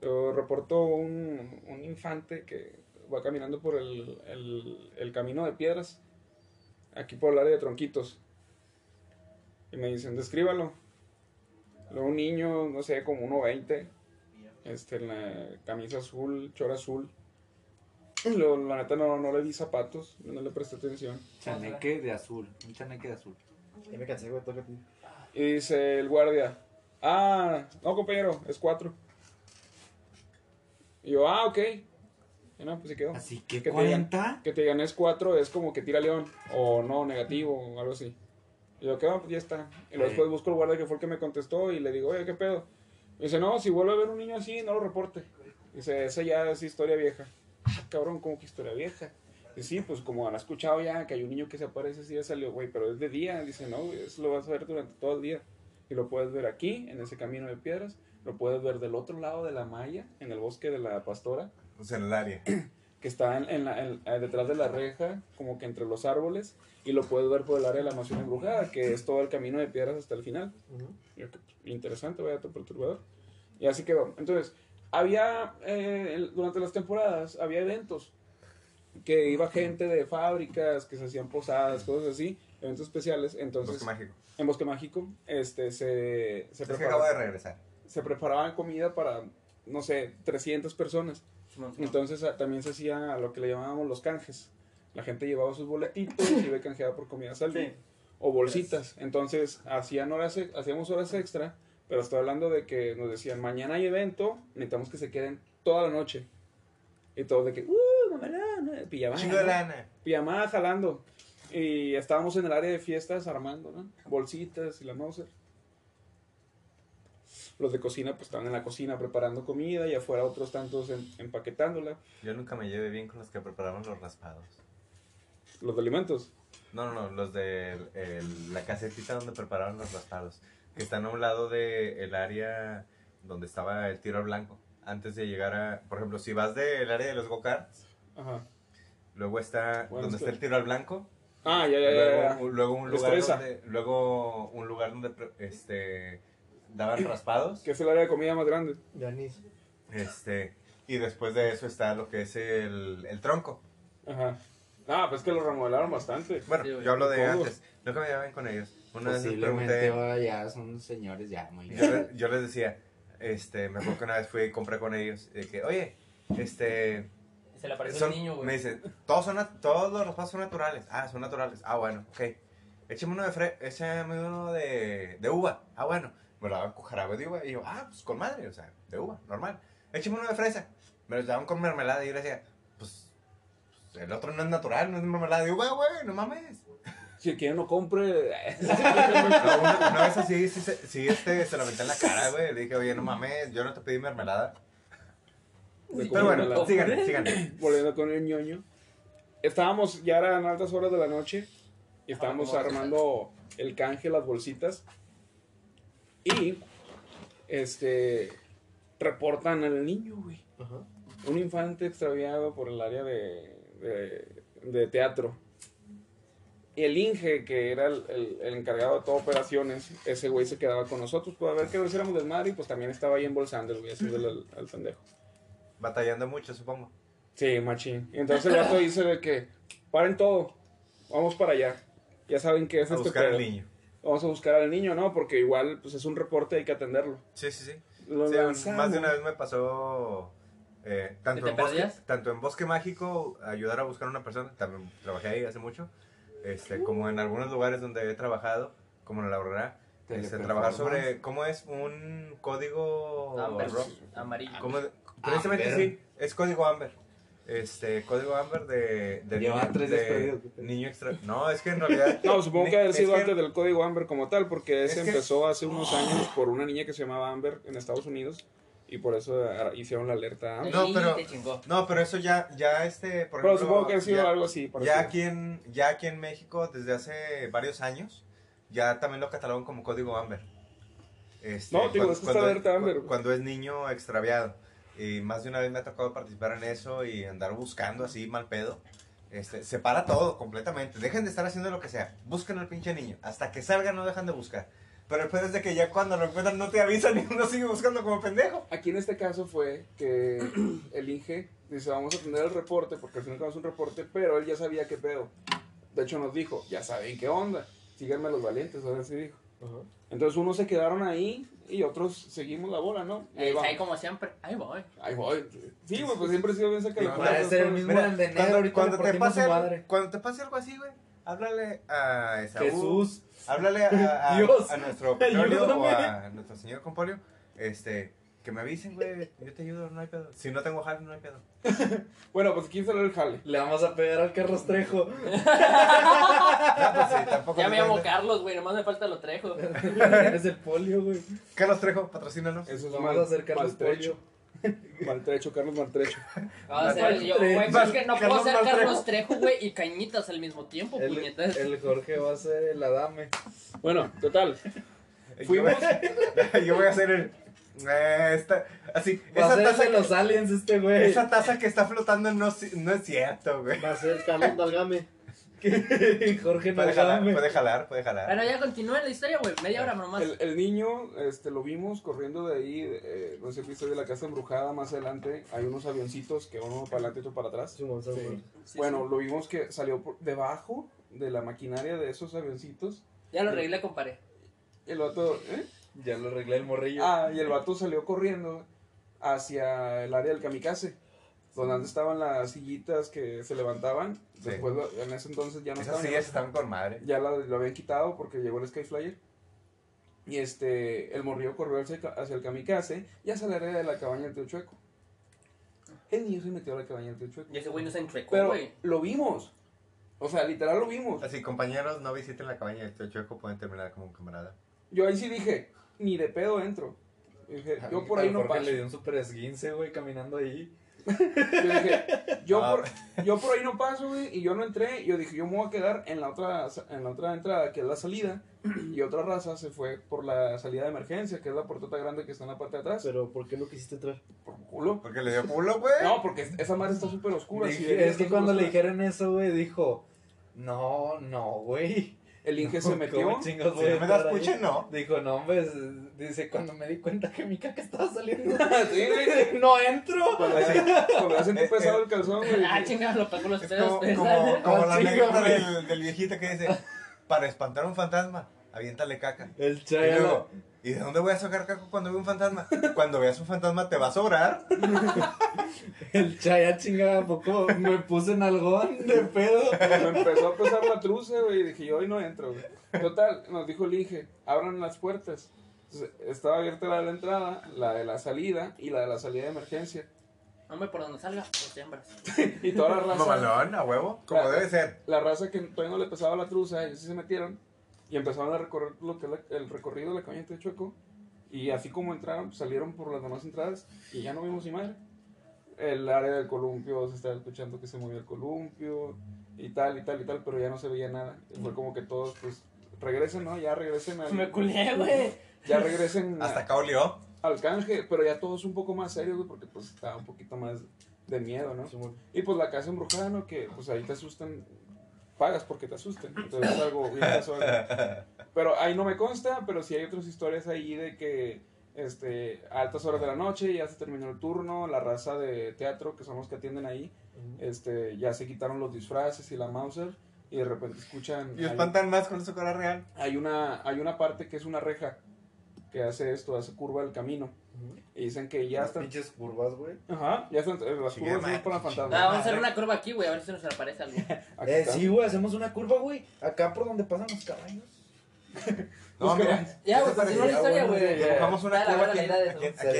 Yo reporto un, un infante que va caminando por el, el, el camino de piedras. Aquí por el área de tronquitos. Y me dicen, descríbalo. Luego un niño, no sé, como 1.20. Este, en la camisa azul, chora azul. Luego, la neta no, no le di zapatos, no le presté atención. Chaneque de azul. Un chaneque de azul. Ya me cansé, güey, toca. Y dice el guardia, ah, no compañero, es cuatro. Y yo, ah, ok. Y no, pues se quedó. Así que Que te digan, que te digan es cuatro, es como que tira león, o no, negativo, o algo así. Y yo, ¿qué va? Pues ya está. Y luego después busco el guardia que fue el que me contestó y le digo, oye, ¿qué pedo? Y dice, no, si vuelve a ver un niño así, no lo reporte. Dice, esa ya es historia vieja. Ah, cabrón, ¿cómo que historia vieja? Y sí, pues como han escuchado ya que hay un niño que se aparece, sí ya salió, güey, pero es de día. Dice, no, güey, eso lo vas a ver durante todo el día. Y lo puedes ver aquí, en ese camino de piedras. Lo puedes ver del otro lado de la malla, en el bosque de la pastora O sea, en el área. que está en, en la- en- eh, detrás de la reja, como que entre los árboles, y lo puedes ver por el área de la mansión embrujada, que es todo el camino de piedras hasta el final. Yo, qué Interesante, vaya tu perturbador. Y así quedó. Entonces, había, eh, el- durante las temporadas, había eventos, que iba gente de fábricas, que se hacían posadas, cosas así, eventos especiales. Entonces, Bosque mágico. en Bosque Mágico, este, se, se, preparaba- de regresar. se preparaban comida para, no sé, 300 personas. Entonces a- también se hacía lo que le llamábamos los canjes. La gente llevaba sus boletitos y iba y canjeaba por comida salud. Sí. O bolsitas. Entonces hacían horas, hacíamos horas extra, pero estoy hablando de que nos decían, mañana hay evento, necesitamos que se queden toda la noche. Y todos de que, uh, mamalá, pijamada, pijamada jalando. Y estábamos en el área de fiestas armando, ¿no? Bolsitas y la Mauser. Los de cocina pues estaban en la cocina preparando comida y afuera otros tantos en- empaquetándola. Yo nunca me llevé bien con los que preparaban los raspados. Los de alimentos. No, no, no, los de el- la casetita donde preparaban los raspados. Que están a un lado del área donde estaba el tiro al blanco. Antes de llegar a, por ejemplo, si vas del área de los go-karts, Ajá. luego está Bueno, donde es que- está el tiro al blanco. Ah, ya, ya, ya. luego, ya. un- luego un lugar donde, luego un lugar donde este daban raspados. Que es el área de comida más grande. De anís. Este, y después de eso está lo que es el, el tronco. Ajá. Ah, pues que lo remodelaron bastante. Bueno, Sí, yo hablo de Todos. antes. Nunca me llevaban con ellos. Una vez les pregunté, ya son señores ya muy yo, le- yo les decía, este, me acuerdo que una vez fui y compré con ellos, de que, oye, este, Se le apareció son- el niño, güey. me dice, todos, son, todos los raspados son naturales. Ah, son naturales. Ah, bueno, ok. Échame uno de fre échame uno de, de uva. Ah, bueno. Me lo daban con jarabe de uva. Y yo, ah, pues con madre, o sea, de uva, normal. Échame uno de fresa. Me los daban con mermelada. Y yo le decía, pues, pues, el otro no es natural, no es mermelada de uva, güey, no mames. Si quieren no compre. No, una, una vez así, sí, sí, sí, este, se lo aventé en la cara, güey. Le dije, oye, no mames, yo no te pedí mermelada. Pero bueno, sigan, sigan. Volviendo con el ñoño. Estábamos, ya eran altas horas de la noche. Y estábamos armando el canje, las bolsitas. Y, este, reportan al niño, güey. Ajá. Un infante extraviado por el área de, de, de teatro. Y el Inge, que era el, el- el encargado de todas operaciones, ese güey se quedaba con nosotros. Pues a ver que nos hiciéramos desmadre y pues también estaba ahí embolsando el güey, haciéndole al, al pendejo. Batallando mucho, supongo. Sí, machín. Y entonces el vato dice de que paren todo, vamos para allá. Ya saben que es A este buscar al pedo. niño. Vamos a buscar al niño, ¿no? Porque igual pues es un reporte, hay que atenderlo. Sí, sí, sí. Lo Sí, lanzamos. más de una vez me pasó eh, tanto, ¿Que en bosque, tanto en Bosque Mágico, ayudar a buscar a una persona, también trabajé ahí hace mucho, este, como en algunos lugares donde he trabajado, como en la Aurora, este, trabajar sobre cómo es un código Amber, amarillo. cómo- precisamente Amber. sí, es código Amber. Este, código Amber de, de, Lleva niño, tres de niño extra. No, es que en realidad. No, supongo ni- que haber sido que- antes del código Amber como tal, porque ese Es que- empezó hace unos años por una niña que se llamaba Amber en Estados Unidos y por eso ah, hicieron la alerta Amber. No, pero-. No, pero eso ya, ya este, por Pero ejemplo, supongo que ha sido ya- algo así. Ya aquí, en, ya aquí en México, desde hace varios años, ya también lo catalogan como código Amber. Este, No, digo, cuando- es que está cuando, alerta Amber. Cuando es niño extraviado. Y más de una vez me ha tocado participar en eso y andar buscando así mal pedo. Este, separa todo completamente. Dejen de estar haciendo lo que sea. Busquen al pinche niño. Hasta que salga no dejan de buscar. Pero después es de que ya cuando lo encuentran no te avisan y uno sigue buscando como pendejo. Aquí en este caso fue que el Inge dice, vamos a tener el reporte, porque al final es un reporte, pero él ya sabía qué pedo. De hecho nos dijo, ya saben qué onda, síganme los valientes, ahora sí dijo. Ajá. Entonces unos se quedaron ahí y otros seguimos la bola, ¿no? Y ahí ahí como siempre, ahí voy. Ahí voy. Sí, güey, pues siempre he sido bien saca la ser el mismo Mira, el de enero, cuando, ahorita cuando te pase madre. cuando te pase algo así, güey, háblale a Esaú, Jesús. háblale a, a- Dios, a nuestro Polio o a nuestro señor Compolio, este, que me avisen, güey, yo te ayudo, no hay pedo. Si no tengo jale, no hay pedo. Bueno, pues aquí sale el jale. Le vamos a pegar al Carrostrejo. No, pues sí, tampoco Ya me llamo. Carlos, güey, nomás me falta lo trejo. es el polio, güey. Carlos Trejo, patrocínanos. Eso es Vamos mal, a hacer Carlos. Polio. Maltrecho, Carlos Maltrecho. Va a ser yo, güey, pues es que no puedo Carlos ser Maltrejo. Carlos Trejo, güey, y Cañitas al mismo tiempo, El, puñetas. el Jorge va a ser el Adame. Bueno, total. Yo Fuimos. voy- Yo voy a hacer el. Eh, esta- así, Va a esa ser taza, de los aliens este güey. esa taza que está flotando no, no es cierto, güey. Va a ser Carlos Dalgame. Jorge Puede jalar, puede jalar, puede jalar. Bueno, ya continúa la historia, güey, media hora nomás. El, el niño, este, lo vimos corriendo de ahí, eh, no sé, episodio de la casa embrujada, más adelante hay unos avioncitos que uno para adelante y otro para atrás. Sí, bueno, sí. lo vimos que salió por debajo de la maquinaria de esos avioncitos. Ya lo arreglé, compadre. El vato, ¿eh? Ya lo arreglé el morrillo. Ah, y el vato salió corriendo hacia el área del kamikaze. Donde antes estaban las sillitas que se levantaban. Sí. Después, lo- en ese entonces ya no Esas estaban. sillas están con madre. ya la- lo habían quitado porque llegó el Skyflyer. Y este, el morrillo corrió hacia, hacia el kamikaze y hacia la área de la cabaña del tío Chueco. El niño se metió a la cabaña del tío Chueco. Y ese güey no se entrecó, Pero güey. lo vimos. O sea, literal lo vimos. Así, compañeros, no visiten la cabaña del tío Chueco, pueden terminar como un camarada. Yo ahí sí dije, ni de pedo entro. Dije, yo por ahí no paso. le dio un super esguince, güey, caminando ahí. Yo dije, yo, Ah. por, yo por ahí no paso, güey, y yo no entré. Yo dije, yo me voy a quedar en la otra en la otra entrada, que es la salida. Y otra raza se fue por la salida de emergencia, que es la puertota grande que está en la parte de atrás. Pero ¿por qué no quisiste entrar? Por culo. Porque le dio culo, güey. No, porque esa madre está súper oscura. Dije- es que cuando le dijeron eso, güey, dijo, no, no, güey. El Inge se metió. ¿Cómo chingados Si voy a no me das puche, no. Dijo, no, hombre, es- dice, cuando me di cuenta que mi caca estaba saliendo, Sí, no entro. Cuando ya sentí pesado el calzón, güey. Ah, chingada, lo pegó los Es pedos. como, pues, como, como la anécdota del, del viejito que dice, para espantar a un fantasma, aviéntale caca. El Y chaya. luego, ¿y de dónde voy a sacar caca cuando veo un fantasma? Cuando veas un fantasma te va a sobrar. El chaya chingada, ¿a poco me puse en algón de pedo. Me empezó a pesar la truza, güey, y dije, yo hoy no entro, güey. Total, nos dijo el Inge, abran las puertas. Entonces, estaba abierta la de la entrada, la de la salida y la de la salida de emergencia. Hombre, por donde salga, pues hembras. Y toda la raza, Mamalón, a huevo, como debe ser. la raza que todavía no le pesaba la truza, ellos sí se metieron y empezaron a recorrer lo que es la- el recorrido de la cañeta de Chueco. Y así como entraron, salieron por las demás entradas y ya no vimos ni madre. El área del columpio, se estaba escuchando que se movía el columpio y tal y tal y tal, pero ya no se veía nada. Y fue como que todos, pues, regresen, ¿no? Ya regresen al, Me culé, güey. ya regresen Hasta a- acá olió. al canje, pero ya todos un poco más serios, güey, porque pues estaba un poquito más de miedo, ¿no? Y pues la casa embrujada, ¿no? Que pues ahí te asustan, pagas porque te asusten. Entonces es algo bien casual. Pero ahí no me consta, pero sí hay otras historias ahí de que este, a altas horas de la noche ya se terminó el turno, la raza de teatro, que son los que atienden ahí, este, ya se quitaron los disfraces y la Mauser y de repente escuchan... Y espantan más con su cara real. hay una, hay una parte que es una reja que hace esto, hace curva el camino. Y dicen que ya Las están... pinches curvas, güey. Ajá, ya están, eh, las curvas son para fantasmas. Ah, vamos a hacer una curva aquí, güey, a ver si nos aparece algo. Eh, sí, güey, hacemos una curva, güey. Acá por donde pasan los caballos. No, Pues, mira. Ya, ¿qué güey, la parece? historia, güey. Dibujamos una Dale, curva aquí, aquí- aquí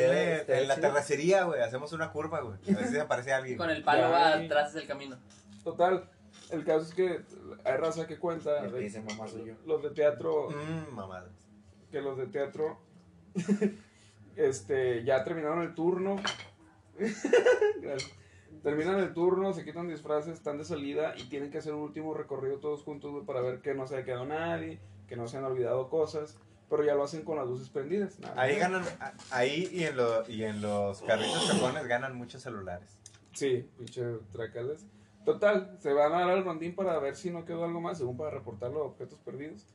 en, la terracería, güey. Hacemos una curva, güey. A ver si aparece alguien. Con el palo Ya. atrás del camino. Total, el caso es que hay raza que cuenta, dice mamá soy yo. los de teatro, Mmm, mamadas. que los de teatro, este, ya terminaron el turno. Gracias. Terminan el turno, se quitan disfraces, están de salida y tienen que hacer un último recorrido todos juntos güey, para ver que no se haya quedado nadie, que no se han olvidado cosas, pero ya lo hacen con las luces prendidas. nada Ahí ganan, ahí y en, lo, y en los carritos chapones ganan muchos celulares. Sí, pinche tracales. Total, se van a dar al rondín para ver si no quedó algo más, según para reportar los objetos perdidos.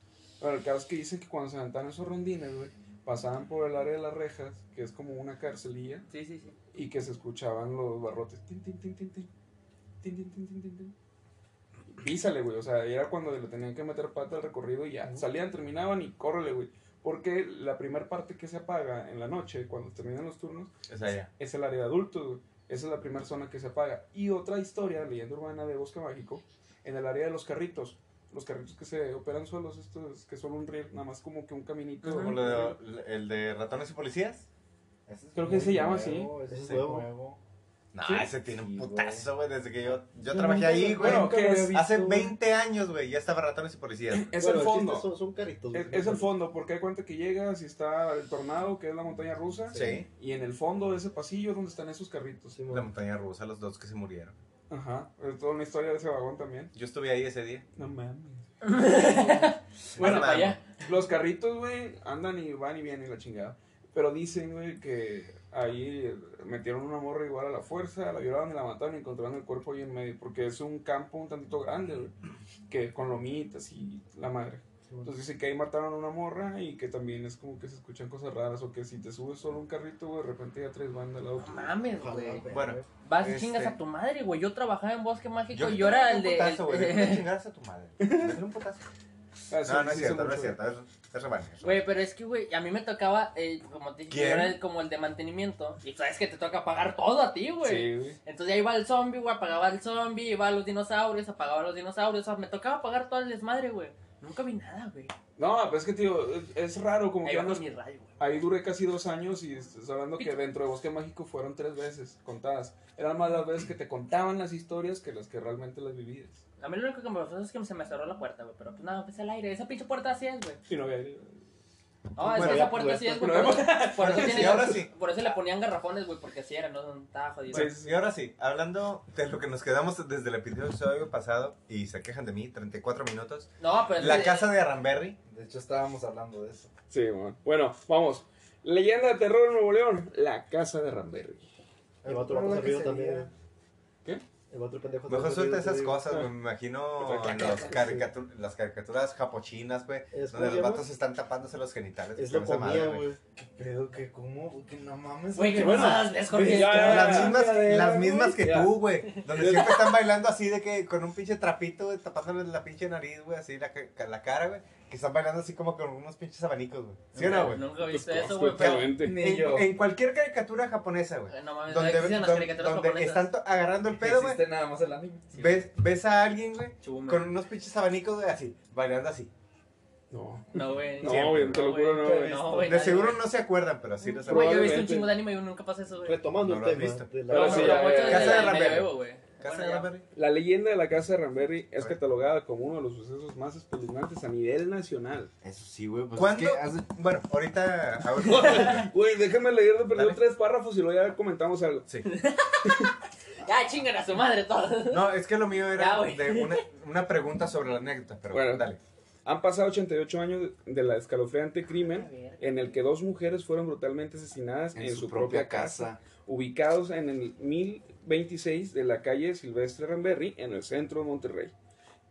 Bueno, el caso es que dicen que cuando se aventaban esos rondines, güey, pasaban por el área de las rejas, que es como una carcelilla, Sí, sí, sí. y que se escuchaban los barrotes. Tin, tin, tin, tin, tin. Tin, tin, tin, tin, tin, tin. Y Písale, güey. O sea, era cuando le tenían que meter pata al recorrido y ya. Salían, terminaban y córrele, güey. Porque la primera parte que se apaga en la noche, cuando terminan los turnos, Es allá. es el área de adultos, güey. Esa es la primera zona que se apaga. Y otra historia, leyenda urbana de Bosque Mágico, en el área de los carritos. Los carritos que se operan solos, estos que son un riel, nada más como que un caminito. Como de- el de ratones y policías. Ese es Creo que se llama Ese Ese es nuevo. nuevo. No, Sí. ese tiene un putazo, güey, desde que yo, yo trabajé ahí, güey. Bueno. Hace 20 años, güey, ya estaba ratones y policías. Es Bueno, el fondo. Son, son caritos. Es, güey. es el fondo, porque hay cuenta que llegas y está el tornado, que es la montaña rusa. Sí. Y en el fondo de ese pasillo es donde están esos carritos. Sí, La mon. montaña rusa, los dos que se murieron. Ajá. Es toda una historia de ese vagón también. Yo estuve ahí ese día. No mames. Bueno, No para allá. Los carritos, güey, andan y van y vienen y la chingada. Pero dicen, güey, que ahí metieron una morra igual a la fuerza, la violaron y la mataron y encontraron el cuerpo ahí en medio. Porque es un campo un tantito grande, güey. Que con lomitas y la madre. Entonces dicen que ahí mataron a una morra y que también es como que se escuchan cosas raras. O que si te subes solo un carrito, güey, de repente ya traes banda al No auto. mames, güey. Bueno, Vas y Este- chingas a tu madre, güey. Yo trabajaba en Bosque Mágico yo y yo era el de. putazo, güey. el- de chingarse a tu madre. Dale un putazo. Ah, sí, No, no sí es cierto, no es cierto. Es. Güey, pero es que, güey, a mí me tocaba, eh, como te dije, era el- como el de mantenimiento. Y sabes que te toca pagar todo a ti, güey. Sí, güey. Entonces ya iba el zombie, güey, apagaba el zombie, iba a los dinosaurios, apagaba los dinosaurios. O sea, me tocaba pagar todo el desmadre, güey. Nunca vi nada, güey. No, pero es que, tío, es, es raro, como Ahí que andas mi rayo, güey. Ahí duré casi dos años y estás hablando que dentro de Bosque Mágico fueron tres veces contadas. Eran más las veces que te contaban las historias que las que realmente las vivías. A mí lo único que me pasó es que se me cerró la puerta, güey. Pero pues nada, pues el aire. Esa pinche puerta así es, güey. Y no había aire. No, es Bueno, que esa puerta así es, güey. Pero Por, por eso Sí, tiene- ahora sí. por eso le ponían garrafones, güey, porque así era, no estaba jodido. Bueno, y ahora sí, hablando de lo que nos quedamos desde el episodio pasado, y se quejan de mí, 34 minutos. No, pero es La que- casa de Aranberry. De hecho, estábamos hablando de eso. Sí, bueno. Bueno, vamos. Leyenda de terror en Nuevo León. La casa de Ramberry. El vato se también. El otro pendejo. Mejor suelta esas cosas, güey. Me imagino los caricatur- las caricaturas japochinas, güey. Es Donde los vatos están tapándose los genitales. Es lo comía, güey. ¿Qué pedo? ¿Qué cómo? Que no mames. Güey. Ya, ya, Las mismas, las mismas que tú, güey. Donde siempre están bailando así de que con un pinche trapito, tapándole la pinche nariz, güey, así la, la cara, güey. Que están bailando así como con unos pinches abanicos, güey. ¿Sí o no, güey? Nunca Pues, viste eso, güey. pero- En, yo. en cualquier caricatura japonesa, güey. Eh, No mames, no Donde, las caricaturas donde japonesas. están agarrando el pedo, güey. Existe nada más el anime. Ves, ves a alguien, güey, con unos pinches abanicos, güey, así, bailando así. No. No, güey. No, güey, te lo juro, no, güey. No, güey. De seguro no se acuerdan, pero sí les Güey, yo he visto un chingo de anime y nunca pasa eso, güey. Retomando No el tema. visto. de la- Pero No, sí, Casa de güey. Casa Bueno, de ya. Ramberry. La leyenda de la casa de Ramberry es catalogada como uno de los sucesos más espeluznantes a nivel nacional. Eso sí, güey. Pues ¿Cuándo? es que hace- Bueno, ahorita. ahorita- Güey, déjame leer de perdido Dale. tres párrafos y luego ya comentamos algo. sí. Ya, chingan a su madre todos. No, es que lo mío era de una, una pregunta sobre la anécdota, pero Bueno. dale. Han pasado 88 años de la escalofriante crimen en el que dos mujeres fueron brutalmente asesinadas en, su, propia, casa, ubicados en el 1026 de la calle Silvestre Ramberry, en el centro de Monterrey.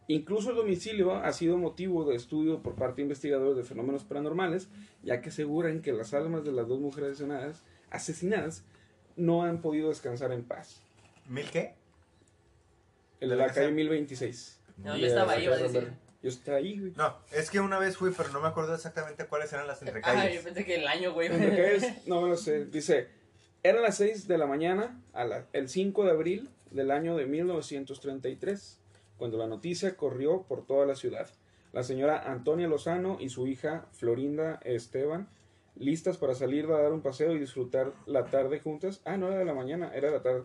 Incluso el domicilio ha sido motivo de estudio por parte de investigadores de fenómenos paranormales, ya que aseguran que las almas de las dos mujeres asesinadas, asesinadas no han podido descansar en paz. ¿Mil qué? En la calle 1026. No, de yo estaba ahí, iba a decir. Yo estaba ahí, güey. No, es que una vez fui, pero no me acuerdo exactamente cuáles eran las Ah, yo entrecalles. pensé que el año, güey. No me lo sé. Dice, eran las 6 de la mañana, a la- el 5 de abril del año de 1933, cuando la noticia corrió por toda la ciudad. La señora Antonia Lozano y su hija Florinda Esteban, listas para salir a dar un paseo y disfrutar la tarde juntas. Ah, no era de la mañana, era de la tarde.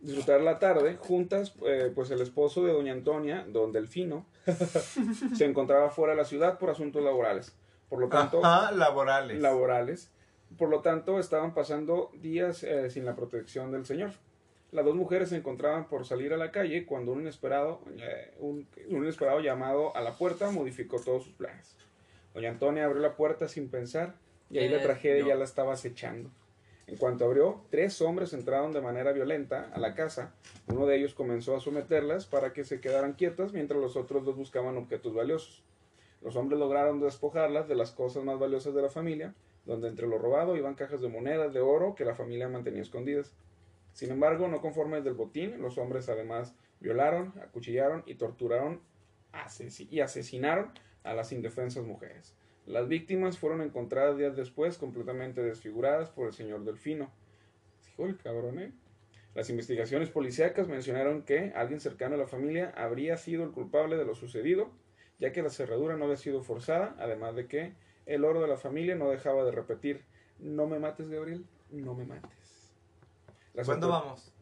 Disfrutar la tarde juntas, eh, pues el esposo de doña Antonia, don Delfino, se encontraba fuera de la ciudad por asuntos laborales. Por lo tanto, Ajá, laborales. laborales. Por lo tanto, estaban pasando días eh, sin la protección del Señor. Las dos mujeres se encontraban por salir a la calle cuando un inesperado, eh, un, un inesperado llamado a la puerta modificó todos sus planes. Doña Antonia abrió la puerta sin pensar y ahí la Eh, tragedia no. ya la estaba acechando. En cuanto abrió, tres hombres entraron de manera violenta a la casa. Uno de ellos comenzó a someterlas para que se quedaran quietas mientras los otros dos buscaban objetos valiosos. Los hombres lograron despojarlas de las cosas más valiosas de la familia, donde entre lo robado iban cajas de monedas de oro que la familia mantenía escondidas. Sin embargo, no conformes del botín, los hombres además violaron, acuchillaron y torturaron asesi- y asesinaron a las indefensas mujeres. Las víctimas fueron encontradas días después completamente desfiguradas por el señor Delfino. Hijo el cabrón, ¿eh? Las investigaciones policíacas mencionaron que alguien cercano a la familia habría sido el culpable de lo sucedido, ya que la cerradura no había sido forzada, además de que el oro de la familia no dejaba de repetir, no me mates, Gabriel, no me mates. Las ¿Cuándo vamos?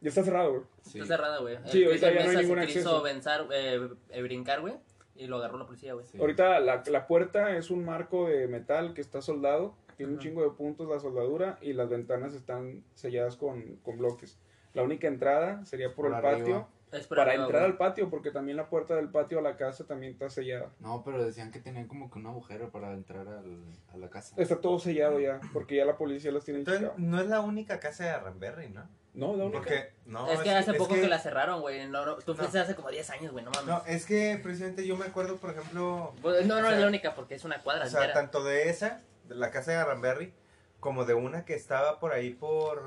Ya está cerrado, güey. Sí. Está cerrada, güey. Sí, El ahorita ya no hay Mesa se ningún quiso eh, eh, brincar, güey. Y lo agarró la policía, güey. Sí. Ahorita la, la puerta es un marco de metal que está soldado, tiene un Ajá. chingo de puntos la soldadura y las ventanas están selladas con, con bloques. La única entrada sería por, Por el arriba. patio, Para entrar al patio, porque también la puerta del patio a la casa también está sellada. No, pero decían que tenían como que un agujero para entrar al, a la casa. Está todo sellado ya, porque ya la policía las tiene Entonces, no es la única casa de Ramberry, ¿no? No, la única. Porque, no. es que hace es poco que... la cerraron, güey. No, no, tú No. fuiste hace como 10 años, güey. No mames. No, es que precisamente yo me acuerdo, por ejemplo, Pues, no, no o sea, es la única porque es una cuadra o sea, entera. tanto de esa, de la casa de Ramberry, como de una que estaba por ahí por,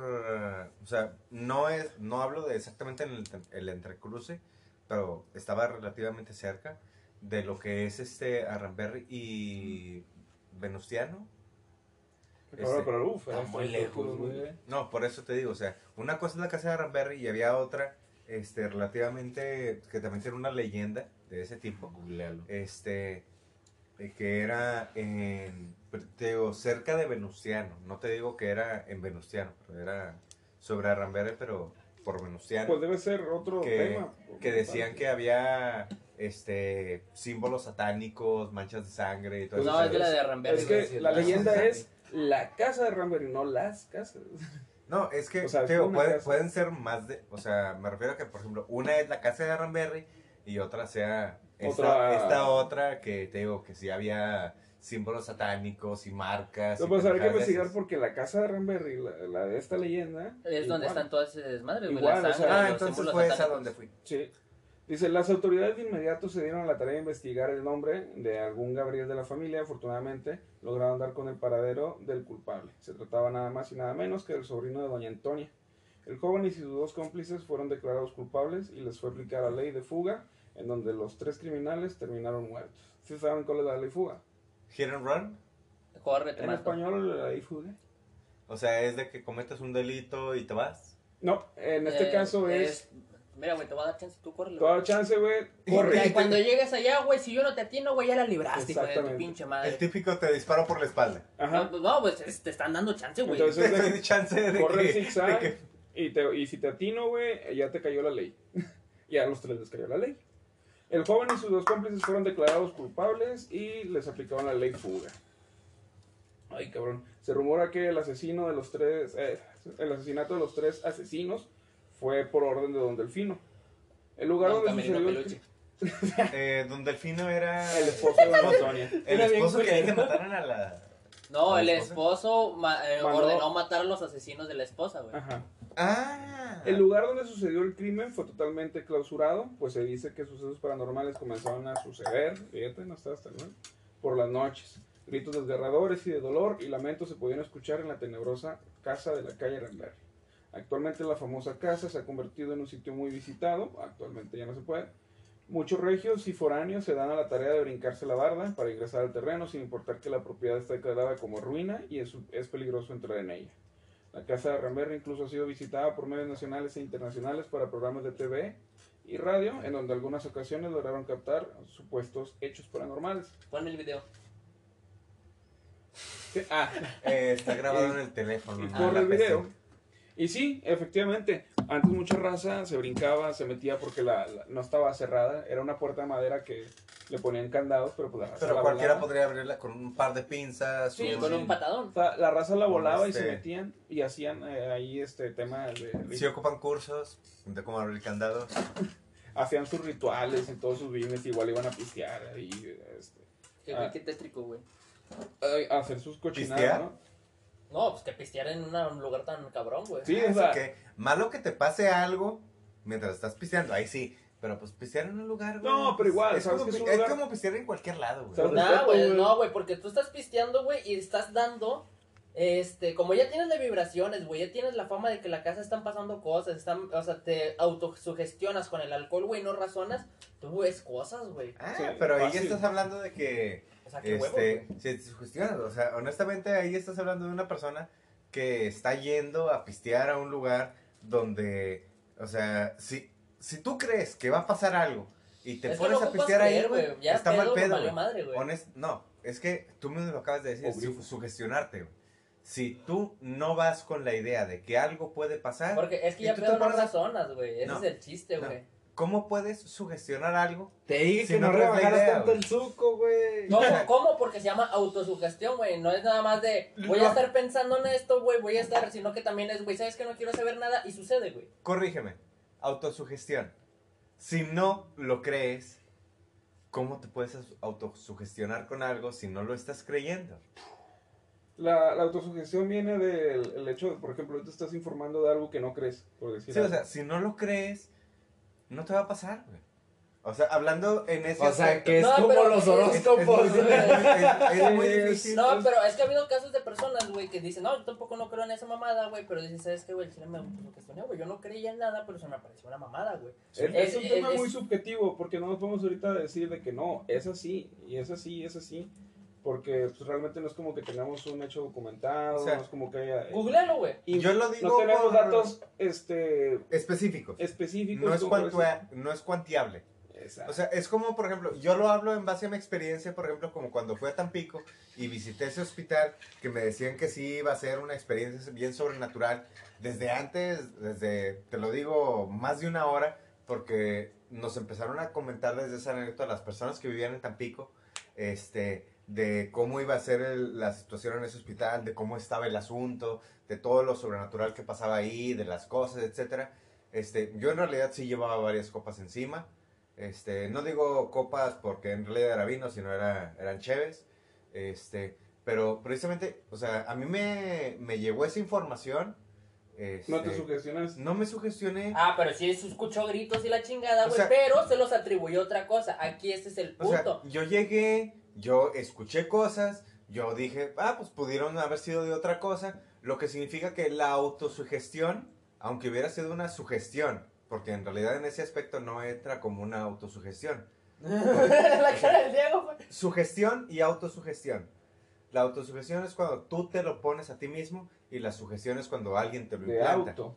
o sea, no es, no hablo de exactamente en el, el entrecruce, pero estaba relativamente cerca de lo que es este Arramberry y Venustiano. Este, pero uf, está está muy lejos, güey. No, por eso te digo, o sea, una cosa es la casa de Ramberry y había otra, este, relativamente, que también tiene una leyenda de ese tipo, Googlealo. este, eh, que era en, te digo, cerca de Venustiano, no te digo que era en Venustiano, pero era sobre Arramberry, pero por Venustiano, Pues debe ser otro que, tema. que decían que había, este, símbolos satánicos, manchas de sangre y todo no, eso. es de la de Ramberry. Es que la leyenda es la casa de Ramberry, no las casas. No, es que, O sea, puede- pueden ser más de, o sea, me refiero a que, por ejemplo, una es la casa de Ramberry y otra sea esta Otra- esta otra que te digo que sí había símbolos satánicos y marcas. No, y pues habrá que investigar porque la casa de Renberry, la, la de esta leyenda. Es donde igual. están todas esas desmadres, güey. Igual, la o sea, sangre, Ah, entonces fue esa satánicos. donde fui. Sí. Dice, las autoridades de inmediato se dieron a la tarea de investigar el nombre de algún Gabriel de la familia. Afortunadamente, lograron dar con el paradero del culpable. Se trataba nada más y nada menos que del sobrino de doña Antonia. El joven y sus dos cómplices fueron declarados culpables y les fue aplicada la ley de fuga, en donde los tres criminales terminaron muertos. ¿Sí saben cuál es la ley de fuga? Hit and run. Corre, te En mato. español, ley de fuga. O sea, es de que cometes un delito y te vas. No, en este Eh, caso es... Mira, güey, te voy a dar chance, tú corre. Toda chance, güey. Corre. Y cuando llegues allá, güey, si yo no te atiendo, güey, ya la libraste, hijo de tu pinche madre. El típico te disparo por la espalda. Ajá. No, pues, no, pues es- te están dando chance, güey. Entonces, Te doy chance de corre que, zigzag de que- y, te- y si te atino, güey, ya te cayó la ley. ya a los tres les cayó la ley. El joven y sus dos cómplices fueron declarados culpables y les aplicaron la ley fuga. Ay, cabrón. Se rumora que el asesino de los tres, eh, el asesinato de los tres asesinos fue por orden de Don Delfino. El lugar Don donde sucedió el, eh, Don Delfino era el esposo de Antonia. el esposo que que mataran a la... No, ¿La el esposa? esposo ma- eh, ordenó matar a los asesinos de la esposa, güey. Ajá. Ah. El lugar donde sucedió el crimen fue totalmente clausurado, pues se dice que sucesos paranormales comenzaron a suceder, fíjate, no hasta por las noches. Gritos desgarradores y de dolor y lamentos se podían escuchar en la tenebrosa casa de la calle Renberry. Actualmente la famosa casa se ha convertido en un sitio muy visitado, actualmente ya no se puede. Muchos regios y foráneos se dan a la tarea de brincarse la barda para ingresar al terreno sin importar que la propiedad está declarada como ruina y es peligroso entrar en ella. La casa de Ramberry incluso ha sido visitada por medios nacionales e internacionales para programas de TV y radio, en donde algunas ocasiones lograron captar supuestos hechos paranormales. Ponme el video. Ah, Eh, está grabado en el teléfono. corre la el PC. video. Y sí, efectivamente, antes mucha raza se brincaba, se metía porque la, la- no estaba cerrada, era una puerta de madera que le ponían candados, pero pues la raza Pero la cualquiera volaba. podría abrirla con un par de pinzas. Sí, con un patadón. O sea, la raza la volaba y este- se metían y hacían eh, ahí este tema de... Si ocupan cursos de cómo abrir candados. hacían sus rituales y todos sus bienes, igual iban a pistear ahí, este, Qué, qué tétrico, güey. a hacer sus cochinadas, ¿Pistear? ¿no? No, pues que pistear en una- un lugar tan cabrón, güey. Sí, Ah, sea, que malo que te pase algo mientras estás pisteando, ahí sí. Pero pues pistear en un lugar, güey. No, pero igual, es ¿sabes como, es como pistear en cualquier lado, güey. Nah, güey, no, güey, porque tú estás pisteando, güey, y estás dando, este, como ya tienes de vibraciones, güey, ya tienes la fama de que la casa están pasando cosas, están, o sea, te autosugestionas con el alcohol, güey, no razonas, tú ves cosas, güey. Ah, Sí, pero ahí ya fácil. estás hablando de que, O sea, qué este, güey. si te sugestionas, o sea, honestamente ahí estás hablando de una persona que está yendo a pistear a un lugar donde, o sea, si, si tú crees que va a pasar algo y te Es pones no a pistear ahí, creer, ya está mal pedo, pedo, valió güey. madre, güey. Honest- no, es que tú mismo lo acabas de decir, su- sugestionarte, güey. Si tú no vas con la idea de que algo puede pasar, Porque es que ya tú te pedo no pones razonas, güey, ese No, es el chiste, no. güey. ¿cómo puedes sugestionar algo? Te dije Si que no no, rebajaras tanto güey. el suco, güey. ¿Cómo? ¿Cómo? Porque se llama autosugestión, güey. No es nada más de voy a estar pensando en esto, güey, voy a estar, sino que también es, güey, ¿sabes que no quiero saber nada? Y sucede, güey. Corrígeme, autosugestión. Si no lo crees, ¿cómo te puedes autosugestionar con algo si no lo estás creyendo? La, la autosugestión viene del el hecho de, por ejemplo, tú estás informando de algo que no crees, por decir Sí, o sea, si no lo crees, no te va a pasar, güey. O sea, hablando en ese O sea, aspecto, que es No, como los es- es, es horóscopos. muy, es- es muy difícil. No, pero es que ha habido casos de personas, güey, que dicen, no, yo tampoco no creo en esa mamada, güey, pero dicen, ¿sabes qué, güey? Sí me autosugestioné, güey. Yo no creía en nada, pero se me apareció una mamada, güey. Es, es un Es- tema es- muy subjetivo, porque no nos podemos ahorita decir de que no, es así, y es así, y es así, porque pues, realmente no es como que tengamos un hecho documentado, O sea, no es como que haya... Googlealo, güey. y yo lo digo no tenemos por- datos este, específicos. específicos. No es, cuantua- no es cuantiable. O sea, es como, por ejemplo, yo lo hablo en base a mi experiencia, por ejemplo, como cuando fui a Tampico y visité ese hospital, que me decían que sí iba a ser una experiencia bien sobrenatural. Desde antes, desde, te lo digo, más de una hora, porque nos empezaron a comentar desde esa anécdota las personas que vivían en Tampico, este, de cómo iba a ser la situación en ese hospital, de cómo estaba el asunto, de todo lo sobrenatural que pasaba ahí, de las cosas, etcétera. Este, yo en realidad sí llevaba varias copas encima. Este, no digo copas porque en realidad era vino, sino era, eran cheves. Este, pero precisamente, o sea, a mí me, me llegó esa información. No te este, sugestionas. No me sugestioné. Ah, pero sí escuchó gritos y la chingada, O güey. sea- pero se los atribuyó otra cosa. Aquí este es el O sea, punto. yo llegué, yo escuché cosas, yo dije, ah, pues pudieron haber sido de otra cosa, lo que significa que la autosugestión, aunque hubiera sido una sugestión, porque en realidad en ese aspecto no entra como una autosugestión. la cara del Diego. Sugestión y autosugestión. La autosugestión es cuando tú te lo pones a ti mismo y la sugestión es cuando alguien te lo De implanta. auto.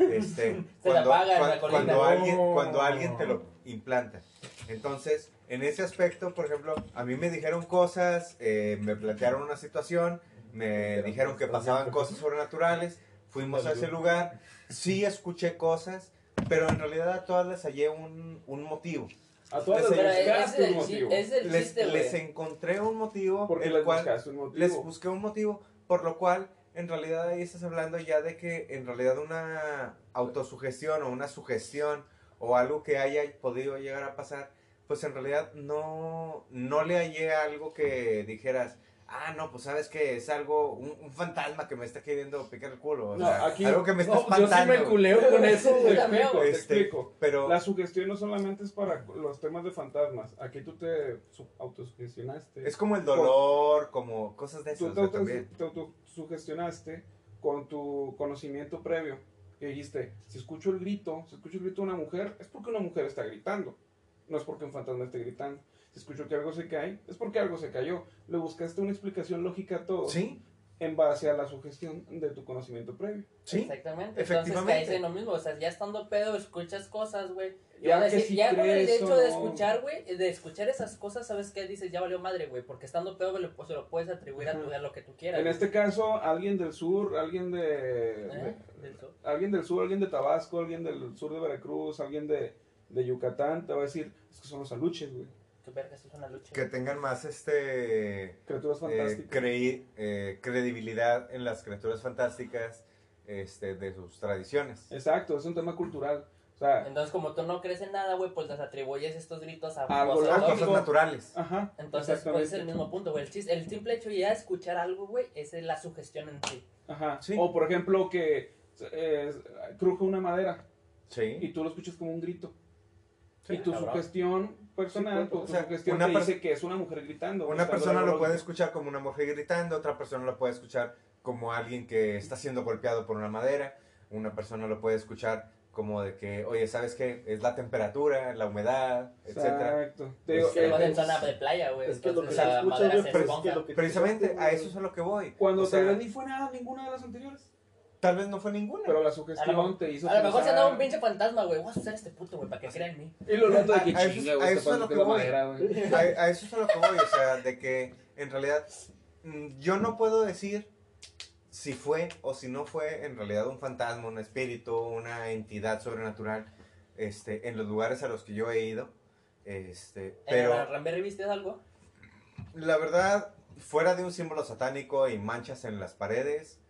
Este, Se la cuando, paga la colina. cuando alguien, No. cuando alguien te lo implanta. Entonces, en ese aspecto, por ejemplo, a mí me dijeron cosas, eh, me plantearon una situación, me dijeron que pasaban cosas sobrenaturales, fuimos a ese lugar, sí escuché cosas, pero en realidad a todas les hallé un, un motivo. A todas Les- buscaste un motivo. ese es el Les, chiste, les encontré un motivo, Porque el les cual buscaste un motivo. les busqué un motivo, por lo cual en realidad ahí estás hablando ya de que en realidad una autosugestión o una sugestión o algo que haya podido llegar a pasar, pues en realidad no, no le hallé algo que dijeras, ah, no, pues sabes que es algo, un, un fantasma que me está queriendo picar el culo, o No, sea, aquí- algo que me está No, yo sí espantando. me culeo con eso, Te explico, te Este, explico. Pero La sugestión no solamente es para los temas de fantasmas. Aquí tú te su- autosugestionaste. es como el dolor, como cosas de tú esas te, o sea, auto- también. te autosugestionaste con tu conocimiento previo. Que dijiste, si escucho el grito, si escucho el grito de una mujer, es porque una mujer está gritando. No es porque un fantasma esté gritando. Si escucho que algo se cae, es porque algo se cayó. Le buscaste una explicación lógica a todo Sí, en base a la sugestión de tu conocimiento previo. sí. Exactamente. efectivamente. Entonces caes en lo mismo. O sea, ya estando pedo, escuchas cosas, güey. Y Ya van a que decir, si ya con el hecho o de no. escuchar, güey, de escuchar esas cosas, ¿sabes qué? Dices, ya valió madre, güey. Porque estando pedo, pues, se lo puedes atribuir a, tu, a lo que tú quieras. En güey. este caso, alguien del sur, alguien de, ¿Eh? de- Del sur. alguien del sur, alguien de Tabasco, alguien del sur de Veracruz, alguien de, de Yucatán, te va a decir, es que son los aluches, güey. Qué verga, eso es una lucha. Que tengan más este Criaturas eh, creí- eh, credibilidad en las criaturas fantásticas este, de sus tradiciones. Exacto, es un tema cultural. O sea, Entonces, como tú no crees en nada, güey, pues les atribuyes estos gritos a Algo cosas naturales. ajá. Entonces, pues es el mismo punto, güey. El, simple hecho de ya escuchar algo, güey, esa es la sugestión en sí. Ajá. Sí. O por ejemplo, que eh, cruje una madera y Sí. tú lo escuchas como un grito. Sí, y tu cabrón. sugestión personal, Sí, pues, o sea, sugestión una per- dice que es una mujer gritando. Una persona lo puede escuchar como una mujer gritando, otra persona lo puede escuchar como alguien que está siendo golpeado por una madera, una persona lo puede escuchar como de que, oye, ¿sabes qué? Es la temperatura, la humedad, etcétera. Exacto. Digo, Es eh, vas en zona de playa, güey. Es que lo que se escucha, que que Precisamente a eso es a lo que voy. Cuando O sea, ni fue nada, ninguna de las anteriores. Tal vez no fue ninguna. Pero la A sugestión lo, te hizo a lo mejor se andaba un pinche fantasma, güey. Voy a usar este puto, güey, para que crea en mí. Y lo noto de que A- a eso- chinga, a güey, eso este es a lo que voy. a, a eso es a lo que voy, o sea, de que en realidad mm, yo no puedo decir si fue o si no fue en realidad un fantasma, un espíritu, una entidad sobrenatural, este, en los lugares a los que yo he ido, este, Pero... pero ¿En Ramberry viste algo? la verdad, fuera de un símbolo satánico y manchas en las paredes,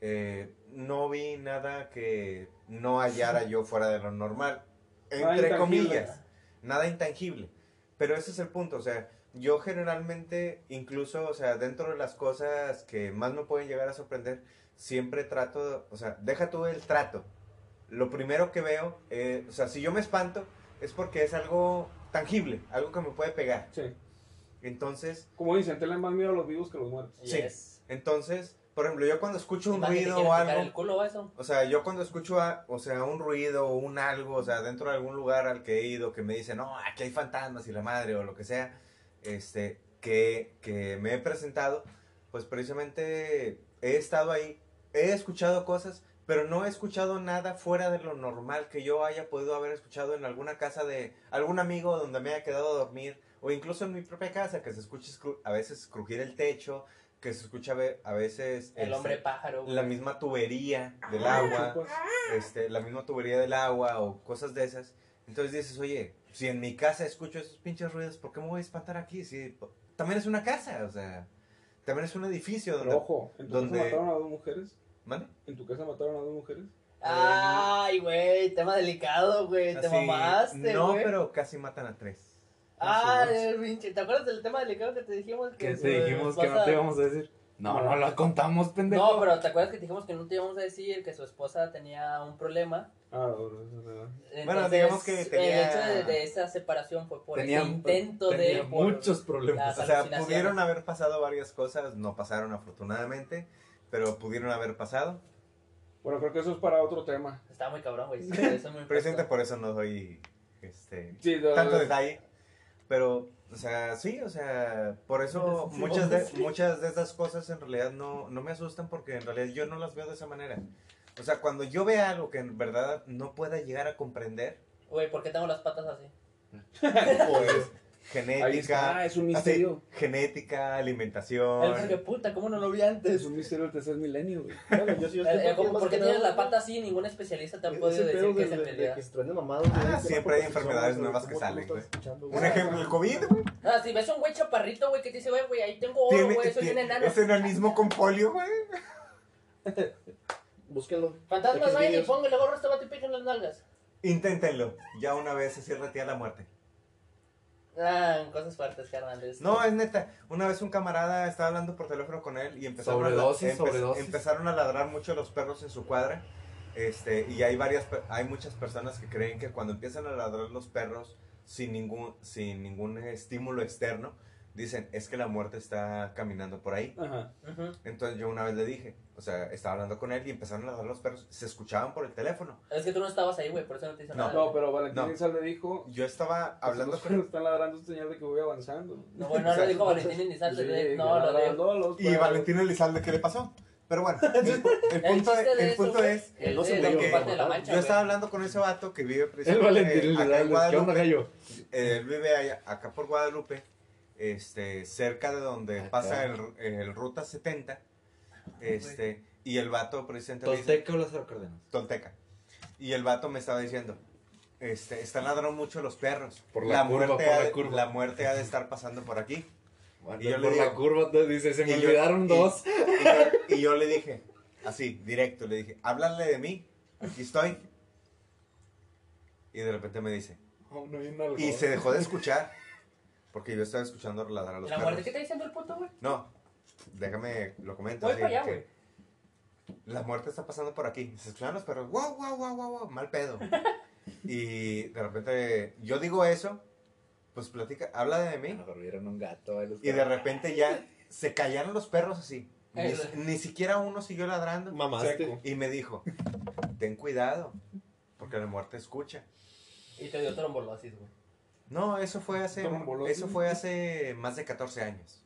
eh, no vi nada que no hallara yo fuera de lo normal, entre comillas, nada intangible. Pero ese es el punto, o sea, yo generalmente, incluso, o sea, dentro de las cosas que más me pueden llegar a sorprender, siempre trato, o sea, deja tú el trato. Lo primero que veo, eh, o sea, si yo me espanto, es porque es algo tangible, algo que me puede pegar. Sí. Entonces, Como dicen, tenle más miedo a los vivos que a los muertos. Sí. Yes. entonces, por ejemplo, yo cuando escucho un ruido o algo, el culo o eso? o sea, yo cuando escucho, a- o sea, un ruido o un algo, o sea, dentro de algún lugar al que he ido que me dice, no, aquí hay fantasmas y la madre o lo que sea, este, que, que me he presentado, pues precisamente he estado ahí, he escuchado cosas, pero no he escuchado nada fuera de lo normal que yo haya podido haber escuchado en alguna casa de algún amigo donde me haya quedado a dormir, o incluso en mi propia casa, que se escuche a veces crujir el techo, que se escucha a ve- a veces... El este, hombre pájaro, güey. la misma tubería del agua, Chupas. este, la misma tubería del agua o cosas de esas. Entonces dices, oye, si en mi casa escucho esos pinches ruidos, ¿por qué me voy a espantar aquí? Si también es una casa, o sea, también es un edificio donde... Pero ojo, ¿en tu donde- casa mataron a dos mujeres? ¿Mande? ¿En tu casa mataron a dos mujeres? Ay, güey, tema delicado, güey. Te mamaste, No, pero casi matan a tres. Ah, el pinche. ¿Te acuerdas del tema delicado que te dijimos? Que te dijimos que no te íbamos a decir. No, no la contamos, pendejo. No, pero ¿te acuerdas que te dijimos que no te íbamos a decir que su esposa tenía un problema? Ah, bueno, eso es verdad. Entonces, digamos que El tenía- hecho de, de esa separación fue por Tenía- ese intento tenía de. muchos problemas. O sea, pudieron haber pasado varias cosas, no pasaron afortunadamente, pero pudieron haber pasado. Bueno, creo que eso es para otro tema. Está muy cabrón, güey. sí, eso es muy Presidente, impuesto. por eso no doy este, Sí, no, tanto no, detalle. Pero, o sea, sí, o sea, por eso muchas de, muchas de esas cosas en realidad no, no me asustan porque en realidad yo no las veo de esa manera. O sea, cuando yo vea algo que en verdad no pueda llegar a comprender, Güey, ¿por qué tengo las patas así? pues genética, es un así, misterio. genética, El alimentación. que puta, ¿cómo no lo vi Es antes? un misterio del tercer milenio, güey. Bueno, yo yo Eh, eh, ¿cómo- más ¿Por qué tienes la pata así? Ningún especialista te ha podido decir que de- es de- de enfermedad. Ah, siempre hay enfermedades nuevas que ¿cómo- salen, güey. Un ejemplo, el COVID, güey. Ah, si ves a un güey chaparrito, güey, que te dice, güey, güey, ahí tengo oro, güey, soy un tiene- enano. es enanismo con polio, güey. Búsquenlo. Fantasmas, vayan y pónganle gorro a este vato y piquen las nalgas. Inténtenlo. Ya una vez se cierra tía la muerte. Ah, cosas fuertes, carnal. es- No, es neta. Una vez un camarada estaba hablando por teléfono con él y empezaron, Sobredosis, a, sobredosis. empezaron a ladrar mucho los perros en su cuadra. Este, y hay varias pe- hay muchas personas que creen que cuando empiezan a ladrar los perros sin ningún sin ningún estímulo externo, dicen, "Es que la muerte está caminando por ahí." Ajá. Entonces yo una vez le dije, o sea, estaba hablando con él y empezaron a ladrar los perros, se escuchaban por el teléfono. Es que tú no estabas ahí, güey, por eso no te hice No. nada. No, pero Valentín No. Elizalde dijo. Yo estaba hablando Los con perros están ladrando, señal de que voy avanzando. No, güey, no O sea, lo dijo Valentín Elizalde, Sí, que no, lo dijo. los Y. Valentín Elizalde, ¿qué le pasó? Pero bueno, el, el El punto, el eso, punto es el no de se ¿no? Mancha, Yo güey. estaba hablando con ese vato que vive El precisamente Valentín acá en Elizalde. ¿Qué onda, Guadalupe. gallo? Él vive allá- acá por Guadalupe, este, cerca de donde Acá. pasa el, el Ruta 70. Este, y el vato dice- Tolteca o Lázaro Cárdenas. Tolteca. Y el vato me estaba diciendo, este, están ladrando mucho los perros. Por la curva, muerte por ha la de- curva. la muerte ha de estar pasando por aquí. Bueno, Y yo por le la curva te dice, se me yo- olvidaron y- dos. Y yo, y yo le dije, así, directo, le dije, háblale de mí, aquí estoy. Y de repente me dice, Oh, no algodón. y se dejó de escuchar, porque yo estaba escuchando ladrar a los ¿La muerte perros. qué está diciendo el puto, güey? No, déjame, lo comento. Voy así, para allá, que güey. La muerte está pasando por aquí. Se escuchan los perros, wow, wow, wow, wow, wow, mal pedo. y de repente, yo digo eso, pues platica, habla de mí. Vieron un gato. los Y de perros. repente ya se callaron los perros así. Ni, ni siquiera uno siguió ladrando. Mamaste. Y me dijo, ten cuidado, porque la muerte escucha. Y te dio trombolosis, güey. No, eso fue hace, eso fue hace más de 14 años.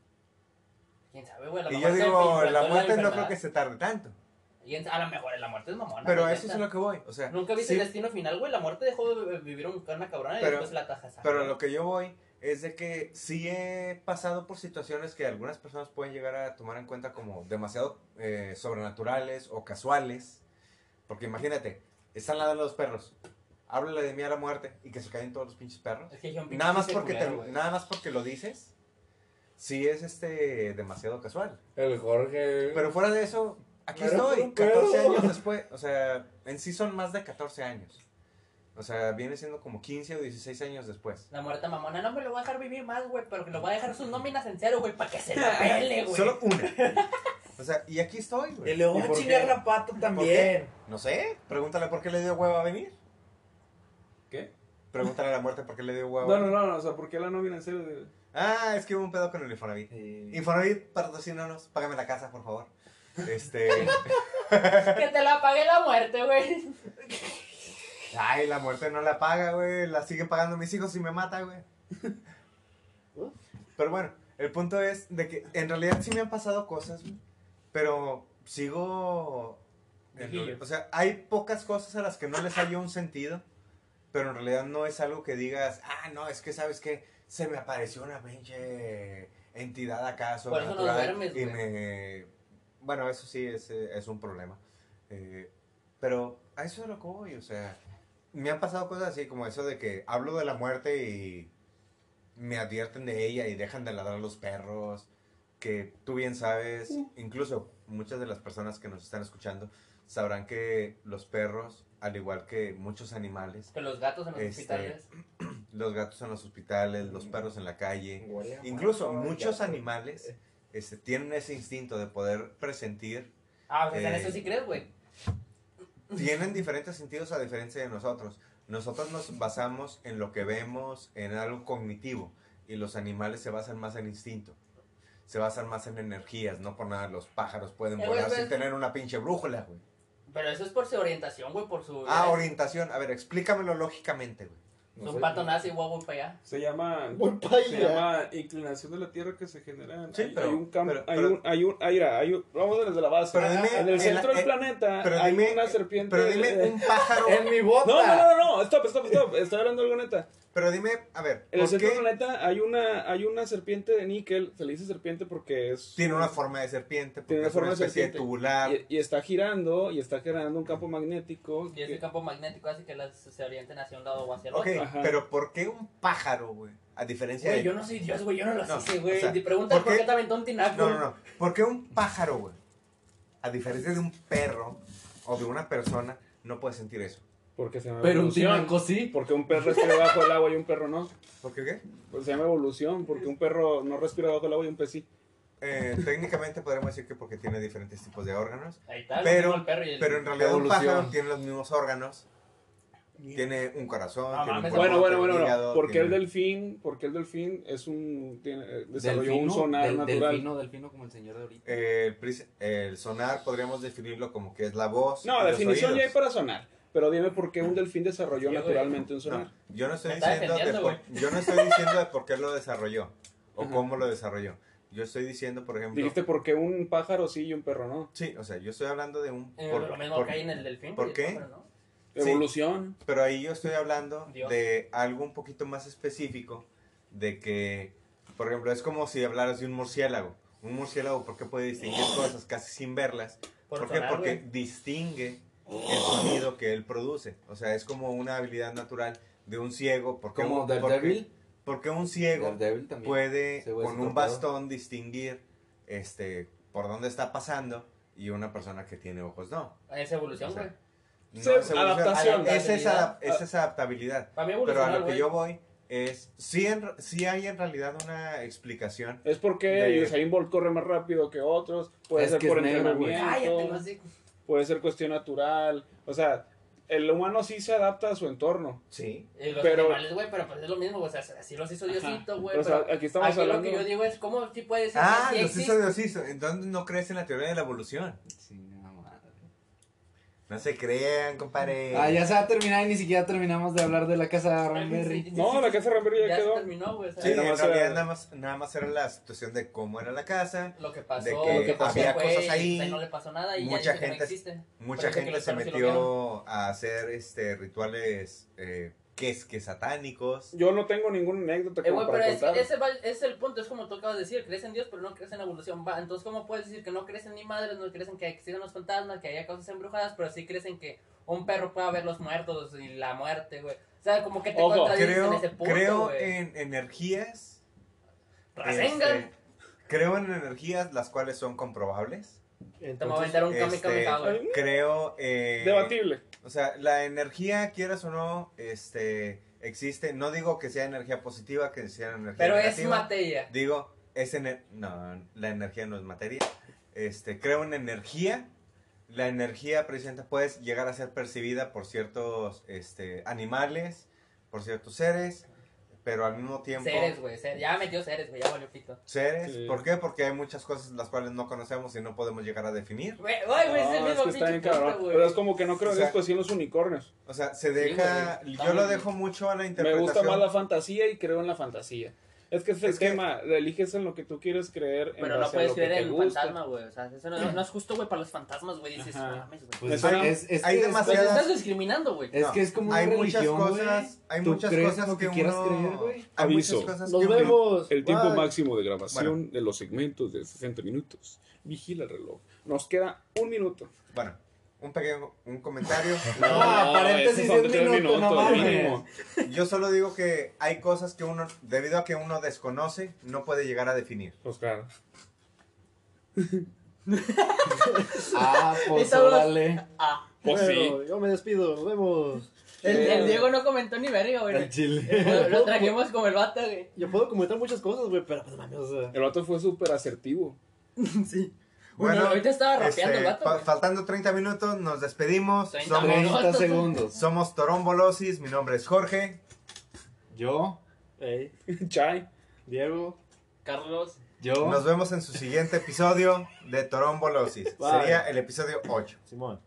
¿Quién sabe, güey? Y yo digo, la muerte no creo que se tarde tanto. Y en- a lo mejor la muerte es mamona. Pero a eso es a lo que voy. O sea, Nunca viste sí, el destino final, güey. La muerte dejó de vivir un- una cabrona y Pero- después la taja. pero a lo que yo voy es de que sí he pasado por situaciones que algunas personas pueden llegar a tomar en cuenta como demasiado eh, sobrenaturales o casuales. Porque imagínate, están ladrando los perros. Háblale de mí a la muerte y que se caen todos los pinches perros. Es que pinche Nada más porque culero, nada más porque lo dices, sí es este demasiado casual. El Jorge. Pero fuera de eso, aquí estoy, puro 14 pedo. años después. O sea, en sí son más de 14 años. O sea, viene siendo como 15 o 16 años después. La muerte mamona, no me lo voy a dejar vivir más, güey, pero que lo voy a dejar sus nóminas en cero, güey, para que se la pele, güey. Solo una. O sea, y aquí estoy, Y güey. le voy ¿Y a chingar la pata ¿Por qué? también. No sé, pregúntale por qué le dio huevo a venir. Pregúntale a la muerte por qué le dio huevo. No, no, no, no, o sea, ¿por qué la nómina en serio? de- Ah, es que hubo un pedo con el Infonavit. Sí. Infonavit, patrocínanos, págame la casa, por favor. Este. Que te la pague la muerte, güey. Ay, la muerte no la paga, güey. La siguen pagando mis hijos y me mata, güey. Pero bueno, el punto es de que en realidad sí me han pasado cosas, güey. Pero sigo. en o sea, hay pocas cosas a las que no les hallo un sentido. Pero en realidad no es algo que digas, ah, no, es que sabes que se me apareció una pinche entidad acá no sobrenatural duermes, y me. Bueno, eso sí es, es un problema. Eh, pero a eso es lo que voy, o sea, me han pasado cosas así como eso de que hablo de la muerte y me advierten de ella y dejan de ladrar los perros, que tú bien sabes, incluso muchas de las personas que nos están escuchando sabrán que los perros, al igual que muchos animales, Que los gatos en los Este, hospitales. los gatos en los hospitales, los perros en la calle. Incluso muchos animales este, tienen ese instinto de poder presentir. Ah, pues en Eh, eso sí crees, güey. Tienen diferentes sentidos a diferencia de nosotros. Nosotros nos basamos en lo que vemos, en algo cognitivo. Y los animales se basan más en instinto. Se basan más en energías. No por nada los pájaros pueden Eh, güey, volar sin tener una pinche brújula, güey. Pero eso es por su orientación, güey, por su... Ah, orientación. A ver, explícamelo lógicamente, güey. Su pato nace y guau, para allá. Se llama, Voy para se llama inclinación de la Tierra que se genera. Sí, hay, pero- hay un campo, pero- hay pero- un, hay un, hay, mira, hay un- vamos desde la base. Pero dime, en el en centro la- del eh, planeta pero hay dime- una serpiente. Pero dime un pájaro. En mi bota. no, no, no, no, no, stop, stop, stop. Estoy hablando de algo neta. Pero dime, a ver, En el ¿por centro del qué planeta hay una, hay una serpiente de níquel. Se le dice serpiente porque es. tiene una forma de serpiente? Porque Tiene una es una forma de especie de serpiente. tubular. Y, y está girando y está generando un campo magnético. Y ese campo magnético hace que las, se orienten hacia un lado o hacia el Ok, otro. Ajá. pero ¿por qué un pájaro, güey? A diferencia Güey, de... yo no soy Dios, güey, yo no lo No, hice, güey. o sea, Te preguntas ¿por por qué- qué te aventó un tinaco. No, no, no. ¿Por qué un pájaro, güey? A diferencia de un perro o de una persona, no puede sentir eso. Porque se llama Pero un evolución. tinaco sí. Porque un perro respira bajo el agua y un perro no. ¿Por qué qué? Pues se llama evolución. Porque un perro no respira bajo el agua y un pez sí. Eh, técnicamente podríamos decir que porque tiene diferentes tipos de órganos. Ahí está, Pero- pero, el perro y el... Pero en realidad un pájaro tiene los mismos órganos. Tiene un corazón, No tiene un mames, Bueno, bueno, bueno, un bueno. hígado, Porque el tiene- delfín, porque el delfín es un tiene, eh, desarrolló Delfino, un sonar del- natural. Delfino, delfino como el señor de ahorita. Eh, el, el sonar podríamos definirlo como que es la voz. No, definición ya hay para sonar. Pero dime por qué un delfín desarrolló Sí, naturalmente un sonar. No, yo no estoy diciendo de por, yo no estoy diciendo de por qué lo desarrolló o Ajá. cómo lo desarrolló. Yo estoy diciendo, por ejemplo, Dijiste por qué un pájaro sí y un perro no. sí, o sea, yo estoy hablando de un Eh, por- lo mismo por- que hay en el delfín. ¿por qué? pájaro, ¿no? Sí. Evolución. pero ahí yo estoy hablando Dios. de algo un poquito más específico de que, por ejemplo, es como si hablaras de un murciélago. Un murciélago, ¿por qué puede distinguir cosas casi sin verlas? Por ¿Por qué? Porque distingue el sonido que él produce. O sea, es como una habilidad natural de un ciego. Porque Como Daredevil. Porque, porque un ciego puede güey con un bastón distinguir este por dónde está pasando y una persona que tiene ojos no. Es evolución, O sea, güey. No Sí, es adaptación. Es esa, es esa adaptabilidad. Mí Pero a lo que güey. yo voy es, sí, en, sí hay en realidad una explicación. Es porque De- Usain Bolt corre más rápido que otros. Puede Es ser que por es negro, güey. entrenamiento. Cállate. Puede ser cuestión natural. O sea, el humano sí se adapta a su entorno. Sí. Y los Pero- animales, güey, pero pues es lo mismo, o sea, así los hizo Diosito, güey. O sea, pero aquí estamos aquí hablando. lo que yo digo es, ¿cómo sí puede ser Ah, que sí los existe? hizo Dios hizo. Entonces no crees en la teoría de la evolución. Sí, no, se crean, compadre. Ah, ya se va a terminar y ni siquiera terminamos de hablar de la casa de Ranberry. No, la casa de Ramiro ya, Ya se quedó. terminó, güey, Sí, nada en más realidad era- nada más, nada más era la situación de cómo era la casa. lo que pasó, de lo que pasó había fue, cosas y ahí, pues, no le pasó nada y mucha ya gente- no existe. Mucha Parece gente se metió a hacer este rituales eh, que es que satánicos. Yo no tengo ninguna anécdota Eh, como para pero es, contar. ese, va- es el punto, es como tú acabas de decir, crees en Dios, pero no crees en la evolución. Va, entonces, ¿cómo puedes decir que no crees en ni madres, no crees en que existan los fantasmas, que haya cosas embrujadas, pero sí crees en que un perro pueda ver los muertos y la muerte, güey? O sea, como que te Ojo, contradices en Creo, ese punto, creo en energías. Rasengan. este, creo en energías las cuales son comprobables. Te voy a vender un este. Creo. eh, Debatible. O sea, la energía, quieras o no, este, existe. No digo que sea energía positiva, que sea energía Pero es materia. Digo, es ener- no, la energía no es materia. Este, creo en energía. La energía precisamente puede llegar a ser percibida por ciertos este, animales, por ciertos seres, pero al mismo tiempo Seres, güey. ser- Ya metió seres, güey. Ya valió pito. seres. Sí. ¿Por qué? Porque hay muchas cosas las cuales no conocemos y no podemos llegar a definir. Güey, güey, es el No, es mismo que está bien pinche cabrón. punto, Pero es como que no creo O en sea, después en los unicornios. O sea, se Sí, deja, güey, yo lo dejo mucho a la Me interpretación. gusta más la fantasía y creo en la fantasía. Es que ese es el que- tema. Eliges en lo que tú quieres creer. en Pero no base a puedes lo que creer te en un gusta. fantasma, güey. O sea, eso no, no es justo, güey, para los fantasmas, güey. Dices, no mames, güey. Pues es, es hay que es- Pues demasiadas- estás discriminando, güey. Es No, que es como hay una muchas religión, cosas, hay muchas crees cosas lo que, que quieras uno- creer, güey. Hay Aviso. muchas cosas Nos que uno- vemos. El tiempo Bye. máximo de grabación Bueno. de los segmentos de 60 minutos. Vigila el reloj. Nos queda un minuto. Bueno, un pequeño un comentario. No, paréntesis son de un minuto, no minutos, mames. mínimo. Yo solo digo que hay cosas que uno, debido a que uno desconoce, no puede llegar a definir. Pues claro. Ah, pues órale. Ah, Pues sí. Bueno, yo me despido. Nos vemos. El, Eh, el Diego no comentó ni verga, güey. Al chile. Lo, lo trajimos como el vato, güey. Yo puedo comentar muchas cosas, güey, pero pues mames, o sea. El vato fue súper asertivo. sí. Bueno, Bueno, ahorita estaba rapeando Este, el vato. fa- faltando 30 minutos, nos despedimos. 30 Somos, minutos. 30 segundos. somos Torombolosis, mi nombre es Jorge. Yo, Ey, Chai. Diego. Carlos. yo. Nos vemos en su siguiente episodio de Torombolosis. Bye. Sería el episodio 8. Simón.